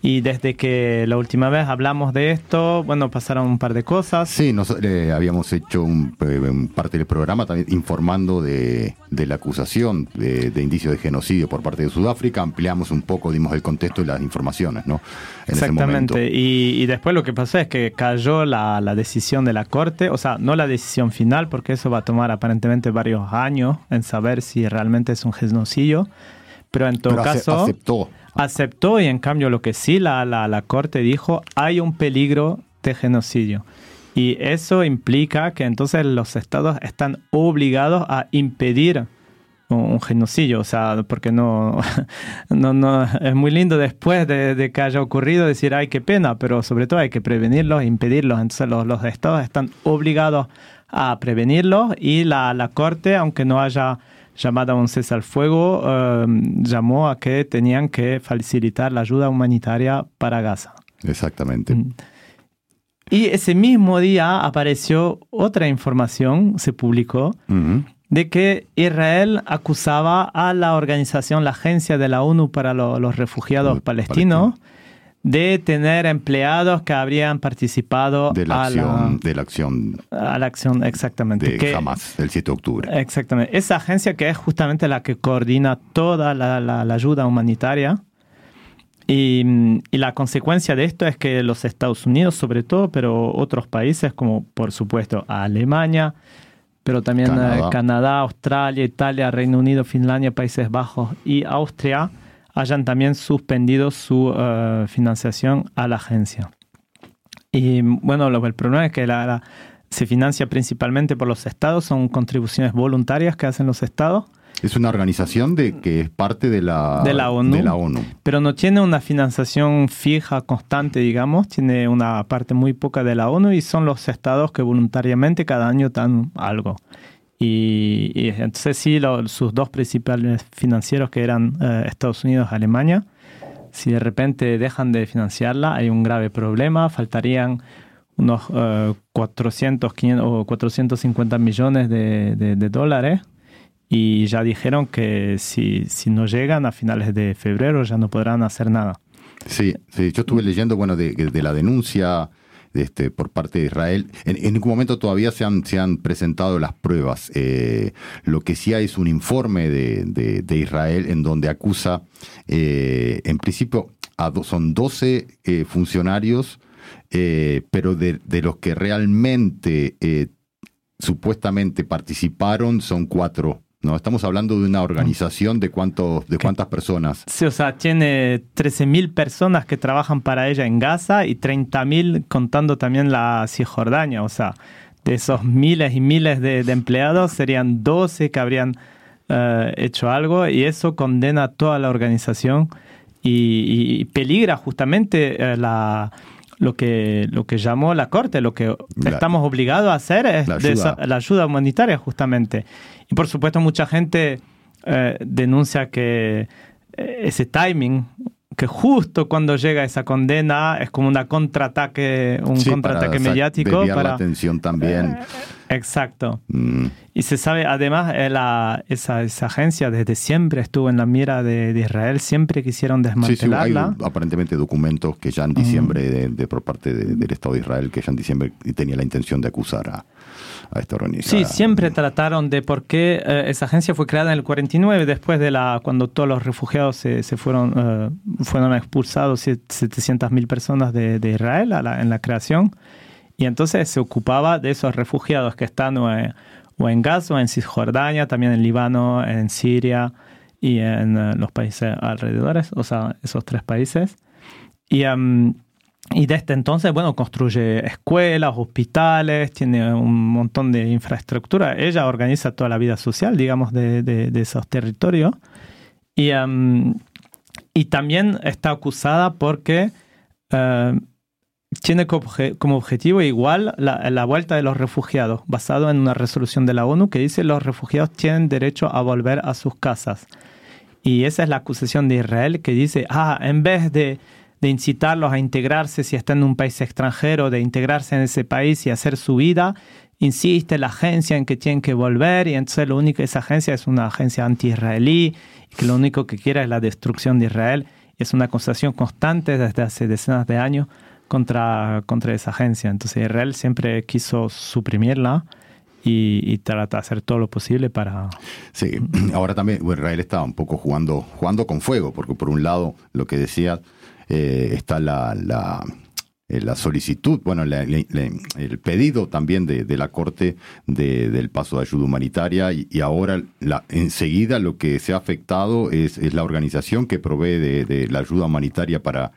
y desde que la última vez hablamos de esto, bueno, pasaron un par de cosas. Sí, nos, eh, habíamos hecho un, eh, un parte del programa también informando de, de la acusación de, de indicios de genocidio por parte de Sudáfrica. Ampliamos un poco, dimos el contexto y las informaciones, ¿no? En ese momento. Exactamente. Y, y después lo que pasó es que cayó la, la decisión de la Corte, o sea, no la decisión final, porque eso va a tomar aparentemente varios años en saber si realmente es un genocidio. Pero en todo Pero ace- caso... aceptó. Aceptó y en cambio lo que sí la, la, Corte dijo, hay un peligro de genocidio. Y eso implica que entonces los estados están obligados a impedir un, un genocidio, o sea, porque no, no, no es muy lindo después de, de que haya ocurrido decir, ay, qué pena, pero sobre todo hay que prevenirlos, impedirlos. Entonces los, los estados están obligados a prevenirlos y la, la Corte, aunque no haya llamado a un cese al fuego, eh, llamó a que tenían que facilitar la ayuda humanitaria para Gaza. Exactamente. Mm. Y ese mismo día apareció otra información, se publicó, Ujú. de que Israel acusaba a la organización, la agencia de la ONU para lo- los refugiados palestinos, de tener empleados que habrían participado De la a, acción, de la acción la, a la acción, exactamente. de que- Hamas, el 7 de octubre. Exactamente. Esa agencia que es justamente la que coordina toda la, la- la ayuda humanitaria. Y, y la consecuencia de esto es que los Estados Unidos, sobre todo, pero otros países como por supuesto Alemania, pero también eh. Canadá, Australia, Italia, Reino Unido, Finlandia, Países Bajos y Austria, hayan también suspendido su eh, financiación a la agencia. Y bueno, lo, el problema es que la- la- se financia principalmente por los estados, son contribuciones voluntarias que hacen los estados, Es una organización de que es parte de la, De la ONU. de la ONU. pero no tiene una financiación fija, constante, digamos, tiene una parte muy poca de la ONU y son los estados que voluntariamente cada año dan algo. Y, entonces sí, lo- sus dos principales financieros que eran eh, Estados Unidos y Alemania, si de repente dejan de financiarla, hay un grave problema, faltarían unos eh, 400, 500 o 450 millones de, dólares y ya dijeron que si, si no llegan a finales de febrero ya no podrán hacer nada. Sí, sí, yo estuve leyendo, bueno, de, la denuncia de este, por parte de Israel. En, ningún momento todavía se han, se han presentado las pruebas. Eh, lo que sí hay es un informe de, de- Israel en donde acusa, eh, en principio, a do- son 12 eh, funcionarios, pero de, los que realmente supuestamente participaron son cuatro. No, estamos hablando de una organización de cuántos, de cuántas personas. Sí, o sea, tiene 13.000 personas que trabajan para ella en Gaza y 30.000 contando también la Cisjordania. O sea, de esos miles y miles de, de empleados serían 12 que habrían eh, hecho algo y eso condena a toda la organización y, y peligra justamente eh, la, lo, que, lo que llamó la Corte, lo que La- estamos obligados a hacer es ayuda. la ayuda humanitaria justamente. Y por supuesto mucha gente eh, denuncia que eh, ese timing, que justo cuando llega esa condena es como una contraataque, un Sí, contraataque para mediático desviar para la atención también. Exacto. Mm, Y se sabe, además, eh, la- esa, esa agencia desde siempre estuvo en la mira de, de Israel, siempre quisieron Sí, sí, hay desmantelarla. aparentemente documentos que ya en diciembre, de, de- por parte de- del Estado de Israel, que ya en diciembre tenía la intención de acusar a, a esta organización. Sí, siempre trataron de por qué eh, esa agencia fue creada en el 49, después de la cuando todos los refugiados se, se fueron, eh, fueron expulsados, 700 mil personas de, de Israel a la- en la creación. Y entonces se ocupaba de esos refugiados que están o en, o en Gaza, o en Cisjordania, también en Líbano, en Siria y en eh, los países alrededores, o sea, esos tres países. Y, em, y desde entonces, bueno, construye escuelas, hospitales, tiene un montón de infraestructura. Ella organiza toda la vida social, digamos, de, de- de esos territorios. Y, em, y también está acusada porque eh, tiene como objetivo igual la, la vuelta de los refugiados, basado en una resolución de la ONU que dice los refugiados tienen derecho a volver a sus casas. Y esa es la acusación de Israel que dice, ah, en vez de, de incitarlos a integrarse si están en un país extranjero, de integrarse en ese país y hacer su vida, insiste la agencia en que tienen que volver y entonces lo único, esa agencia es una agencia anti-israelí que lo único que quiere es la destrucción de Israel. Es una acusación constante desde hace decenas de años contra, contra esa agencia. Entonces Israel siempre quiso suprimirla y, y trata de hacer todo lo posible para... Sí, ahora también Israel está un poco jugando, jugando con fuego, porque por un lado, lo que decía, eh, está la, la, eh, solicitud, bueno, la- el pedido también de, de la Corte de- del paso de ayuda humanitaria y, y ahora enseguida lo que se ha afectado es, es la organización que provee de, de la ayuda humanitaria para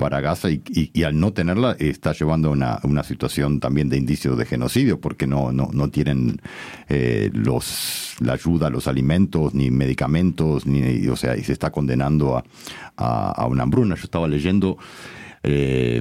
para Gaza y, y- y al no tenerla está llevando a una, una situación también de indicios de genocidio porque no, no, no tienen eh, los, la ayuda, los alimentos, ni medicamentos, ni, o sea, y se está condenando a, a, a una hambruna. Yo estaba leyendo eh,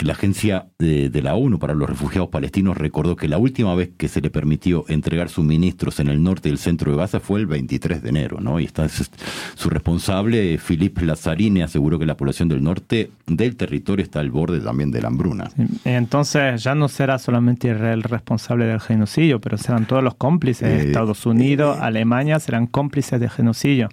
la agencia de, de la ONU para los refugiados palestinos recordó que la última vez que se le permitió entregar suministros en el norte y el centro de Gaza fue el 23 de enero, ¿no? Y está es- su responsable, Philippe Lazzarini, aseguró que la población del norte del territorio está al borde también de la hambruna. Entonces ya no será solamente Israel responsable del genocidio, pero serán todos los cómplices. Eh, Estados Unidos, Alemania serán cómplices del genocidio.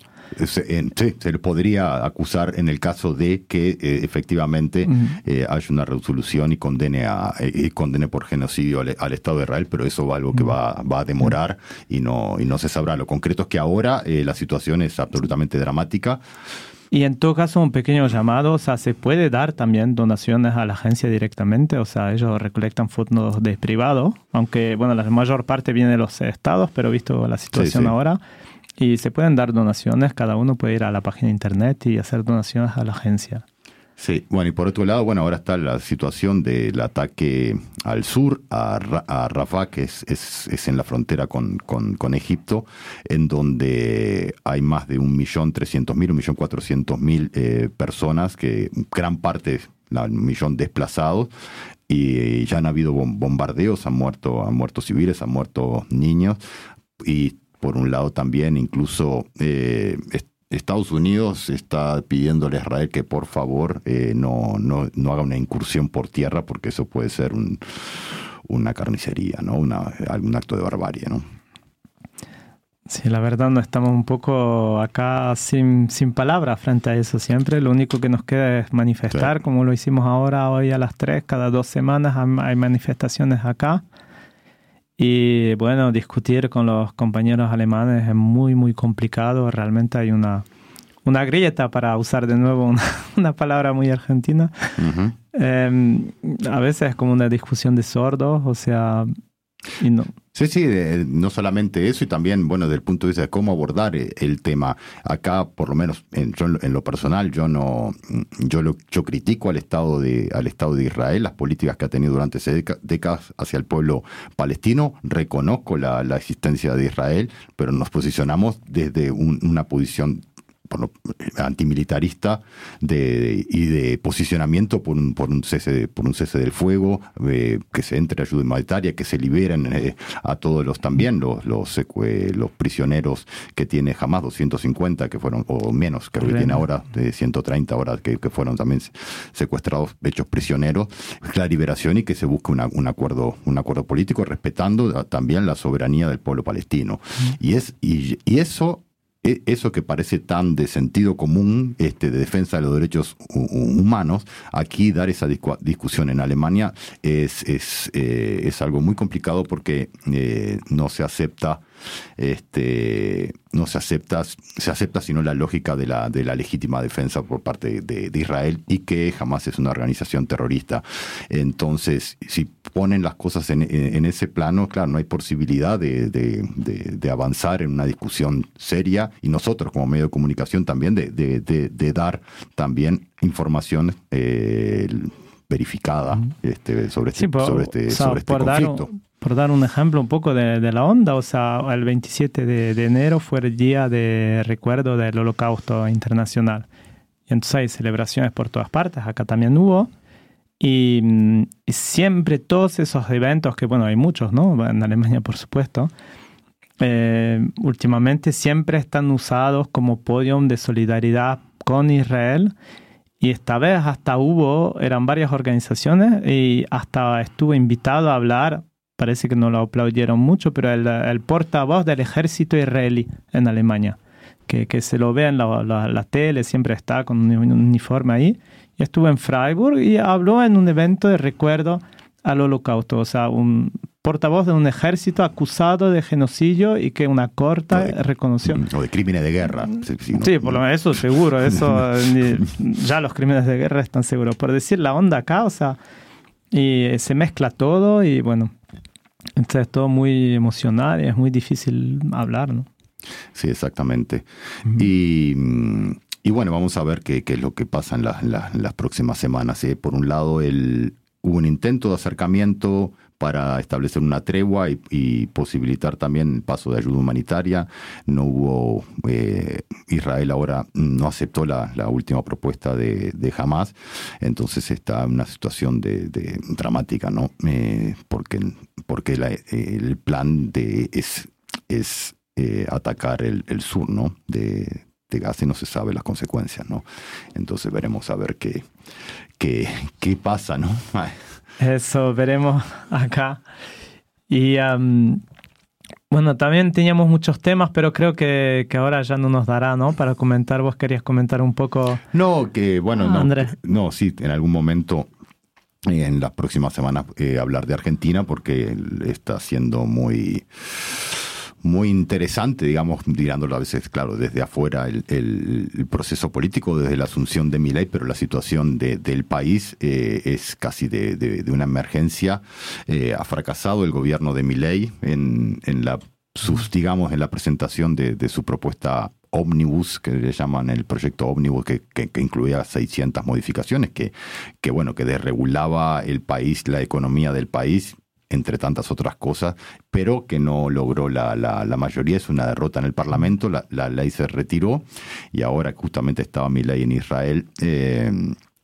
Se, en- sí, se le podría acusar en el caso de que eh, efectivamente eh, haya una resolución y condene a eh, condene por genocidio al, al Estado de Israel, pero eso va algo que va, va a demorar y no y no se sabrá. Lo concreto es que ahora la situación es absolutamente dramática. Y en todo caso, un pequeño llamado, o sea, se puede dar también donaciones a la agencia directamente, o sea, ellos recolectan fondos de privado, aunque, bueno, la mayor parte viene de los estados, pero visto la situación sí. ahora, y se pueden dar donaciones, cada uno puede ir a la página de internet y hacer donaciones a la agencia. Sí, bueno, y por otro lado, bueno, ahora está la situación del ataque al sur, a, a Rafah, que es, es, es en la frontera con, con, con Egipto, en donde hay más de un millón trescientos mil, eh, personas, que gran parte, la- un millón desplazados, y ya han habido bom- bombardeos, han muerto, han muerto civiles, han muerto niños, y por un lado también incluso eh, est- Estados Unidos está pidiéndole a Israel que por favor eh, no, no, no haga una incursión por tierra porque eso puede ser un, una carnicería, ¿no? Una, algún acto de barbarie, ¿no? Sí, la verdad no estamos un poco acá sin, sin palabras frente a eso siempre. Lo único que nos queda es manifestar, como lo hicimos ahora, hoy a las tres, cada dos semanas hay manifestaciones acá. Y bueno, discutir con los compañeros alemanes es muy, muy complicado. Realmente hay una, una grieta, para usar de nuevo una, una palabra muy argentina. Ujú. Eh, a veces es como una discusión de sordos, o sea, y no, Sí, sí, de- no solamente eso y también, bueno, del punto de vista de cómo abordar eh, el tema. Acá, por lo menos, en, yo en lo- personal, yo no, yo lo, yo critico al Estado de, al Estado de Israel, las políticas que ha tenido durante décadas hacia el pueblo palestino. Reconozco la, la existencia de Israel, pero nos posicionamos desde un- una posición por lo- antimilitarista de, y de posicionamiento por un, por un cese de- por un cese del fuego, eh, que se entre ayuda humanitaria, que se liberen eh, a todos los también los los, los prisioneros que tiene jamás 250 que fueron o menos que tiene ahora de 130 ahora que, que fueron también secuestrados, hechos prisioneros, la liberación y que se busque una- un acuerdo un acuerdo político respetando a- también la soberanía del pueblo palestino. Y es y, y eso eso que parece tan de sentido común, este, de defensa de los derechos hu- hu- humanos, aquí dar esa discu- discusión en Alemania es, es, eh, es algo muy complicado porque eh, no se acepta este no se acepta se acepta sino la lógica de la de la legítima defensa por parte de, de Israel y que jamás es una organización terrorista. Entonces si ponen las cosas en, ese plano claro no hay posibilidad de, de- avanzar en una discusión seria y nosotros como medio de comunicación también de, dar también información eh, verificada este, sobre este, Sí, por, sobre este, o sea, sobre este conflicto. un- por dar un ejemplo un poco de, de la onda, o sea, el 27 de, de enero fue el día de recuerdo del Holocausto Internacional. Y entonces hay celebraciones por todas partes, acá también hubo. Y, mm, y siempre todos esos eventos, que bueno, hay muchos, ¿no? En Alemania, por supuesto, eh, últimamente siempre están usados como podium de solidaridad con Israel. Y esta vez hasta hubo, eran varias organizaciones y hasta estuvo invitado a hablar, parece que no lo aplaudieron mucho, pero el, el portavoz del ejército israelí en Alemania, que, que se lo ve en la, la- la tele, siempre está con un, un uniforme ahí. Y estuvo en Freiburg y habló en un evento de recuerdo al holocausto, o sea, un portavoz de un ejército acusado de genocidio y que una corta reconoció. o de crímenes de guerra sí, sí, ¿no? Sí, por lo menos eso seguro, eso eh, ya los crímenes de guerra están seguros. Por decir la onda acá, o sea, y eh, se mezcla todo y bueno, entonces es todo muy emocional y es muy difícil hablar, ¿no? Sí, exactamente. y, mm, y bueno, vamos a ver qué, qué es lo que pasa en, la- en la- en las próximas semanas. ¿eh? Por un lado, el, hubo un intento de acercamiento para establecer una tregua y, y posibilitar también el paso de ayuda humanitaria. No hubo, eh, Israel ahora no aceptó la, la última propuesta de, de Hamas, entonces está en una situación de, de- dramática, ¿no? Eh, porque porque la- el plan de, es, es eh, atacar el, el sur, ¿no? De, de Gaza y no se sabe las consecuencias, ¿no? Entonces veremos a ver qué, qué, qué pasa, ¿no? Eso veremos acá. Y am, bueno, también teníamos muchos temas, pero creo que, que ahora ya no nos dará, ¿no? Para comentar, vos querías comentar un poco. No, que bueno, Ah, no, Andrés. no, sí, en algún momento eh, en las próximas semanas eh, hablar de Argentina porque está siendo muy muy interesante, digamos, mirándolo a veces, claro, desde afuera el, el- proceso político, desde la asunción de Milei, pero la situación de- del país eh, es casi de, de- una emergencia. Eh, ha fracasado el gobierno de Milei en, en la, sus, digamos, en la presentación de, su propuesta Omnibus, que le llaman el proyecto Omnibus, que, que- que incluía 600 modificaciones, que, que, bueno, que desregulaba el país, la economía del país, entre tantas otras cosas, pero que no logró la, la, la mayoría. Es una derrota en el Parlamento, la, ley se retiró y ahora justamente estaba mi ley en Israel. eh,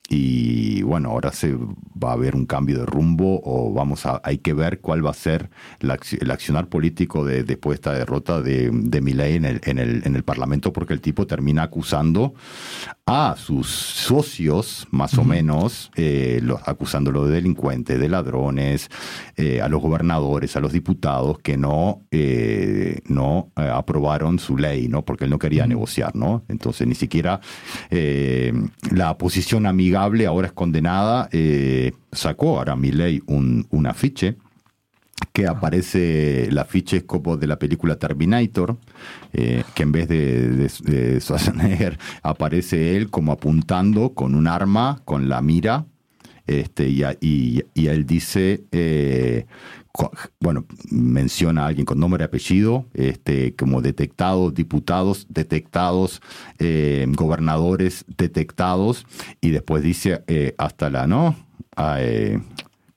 y bueno, ahora se va a haber un cambio de rumbo o vamos a, hay que ver cuál va a ser la el accionar político de, después de esta derrota de, de Milei en el, en, el, en el Parlamento, porque el tipo termina acusando a sus socios, más o menos, eh, los, acusándolo de delincuentes, de ladrones, eh, a los gobernadores, a los diputados que no, eh, no aprobaron su ley, ¿no? Porque él no quería negociar, ¿no? Entonces ni siquiera la posición ahora es condenada. eh, sacó ahora mi ley un, un afiche que aparece el afiche es como de la película Terminator, eh, que en vez de, de, de Schwarzenegger aparece él como apuntando con un arma, con la mira, este, y, a- y- y él dice, eh, bueno, menciona a alguien con nombre y apellido, este, como detectados, diputados detectados, eh, gobernadores detectados, y después dice eh, hasta la, ¿no? Ah, eh,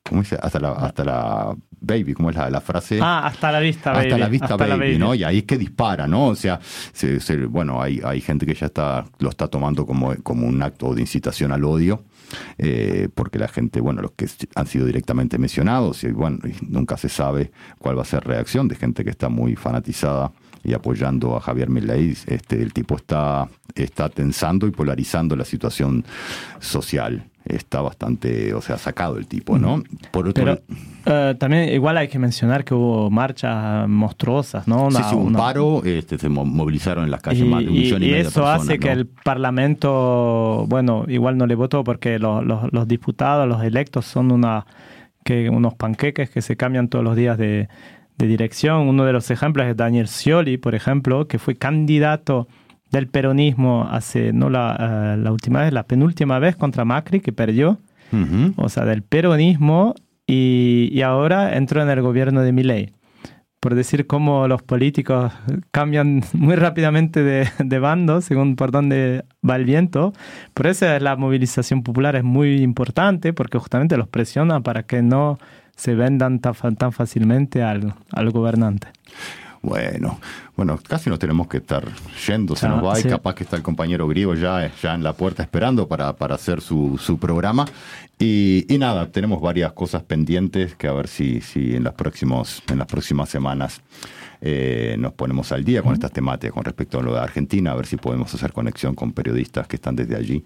¿Cómo dice? Hasta la, hasta la baby, ¿cómo es la, la frase? Ah, hasta la vista, baby. hasta la vista Hasta la baby, ¿no? Y ahí es que dispara, ¿no? O sea, se- se- bueno, hay, hay gente que ya está, lo está tomando como, como un acto de incitación al odio, eh, porque la gente, bueno, los que han sido directamente mencionados, y bueno, nunca se sabe cuál va a ser reacción de gente que está muy fanatizada y apoyando a Javier Milei, este, el tipo está, está tensando y polarizando la situación social. Está bastante, o sea, sacado el tipo, ¿no? Por otro Pero eh, también igual hay que mencionar que hubo marchas monstruosas, ¿no? sí, Una- sí, un una- paro, este, se mo- movilizaron en las calles más de un y, millón y, y medio de eso personas. hace que ¿no? el Parlamento, bueno, igual no le votó porque los, los- los diputados, los electos son una que unos panqueques que se cambian todos los días de, de dirección. Uno de los ejemplos es Daniel Scioli, por ejemplo, que fue candidato del peronismo hace, no la, eh, la última vez, la penúltima vez contra Macri, que perdió, Ujú. o sea, del peronismo, y, y ahora entró en el gobierno de Milei por decir cómo los políticos cambian muy rápidamente de, de bando según por dónde va el viento. Por eso la movilización popular es muy importante porque justamente los presiona para que no se vendan tan, tan fácilmente al, al gobernante. Bueno, bueno, casi nos tenemos que estar yendo, se nos va y capaz que está el compañero griego ya, ya en la puerta esperando para, para hacer su, su programa. Y, y nada, tenemos varias cosas pendientes que a ver si, si en, las próximos, en las próximas semanas eh, nos ponemos al día con estas temáticas con respecto a lo de Argentina, a ver si podemos hacer conexión con periodistas que están desde allí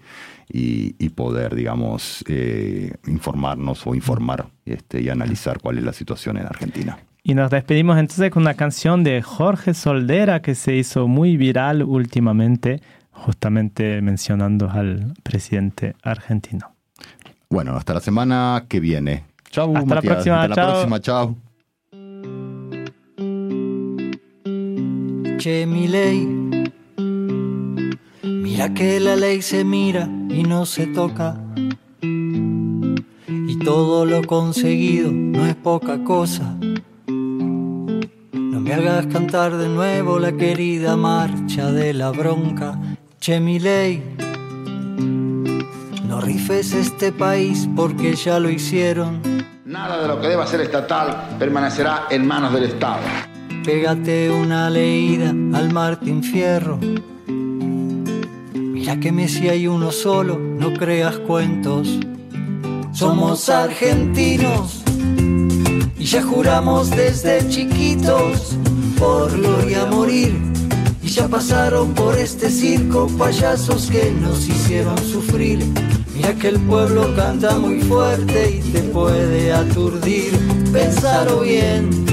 y, y poder, digamos, eh, informarnos o informar este, y analizar cuál es la situación en Argentina. Y nos despedimos entonces con una canción de Jorge Soldera que se hizo muy viral últimamente, justamente mencionando al presidente argentino. Bueno, hasta la semana que viene. Chau, Hasta la Matías. próxima, Hasta la próxima, chao. Che, mi ley, mira que la ley se mira y no se toca. Y todo lo conseguido no es poca cosa. No me hagas cantar de nuevo la querida marcha de la bronca. Che, mi ley, no rifes este país porque ya lo hicieron. Nada de lo que deba ser estatal permanecerá en manos del Estado. Pégate una leída al Martín Fierro. Mira que Messi hay uno solo, no creas cuentos. Somos argentinos y ya juramos desde chiquitos por gloria morir. Y ya pasaron por este circo payasos que nos hicieron sufrir. Mira que el pueblo canta muy fuerte y te puede aturdir. Pensalo bien.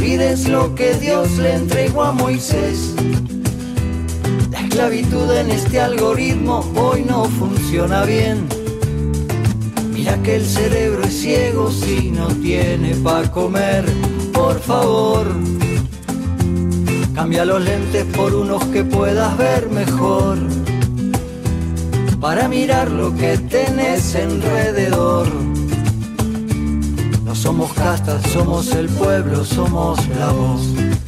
Olvides lo que Dios le entregó a Moisés. La esclavitud en este algoritmo hoy no funciona bien. Mira que el cerebro es ciego si no tiene para comer. Por favor, cambia los lentes por unos que puedas ver mejor. Para mirar lo que tenés alrededor. Somos castas, somos el pueblo, somos la voz.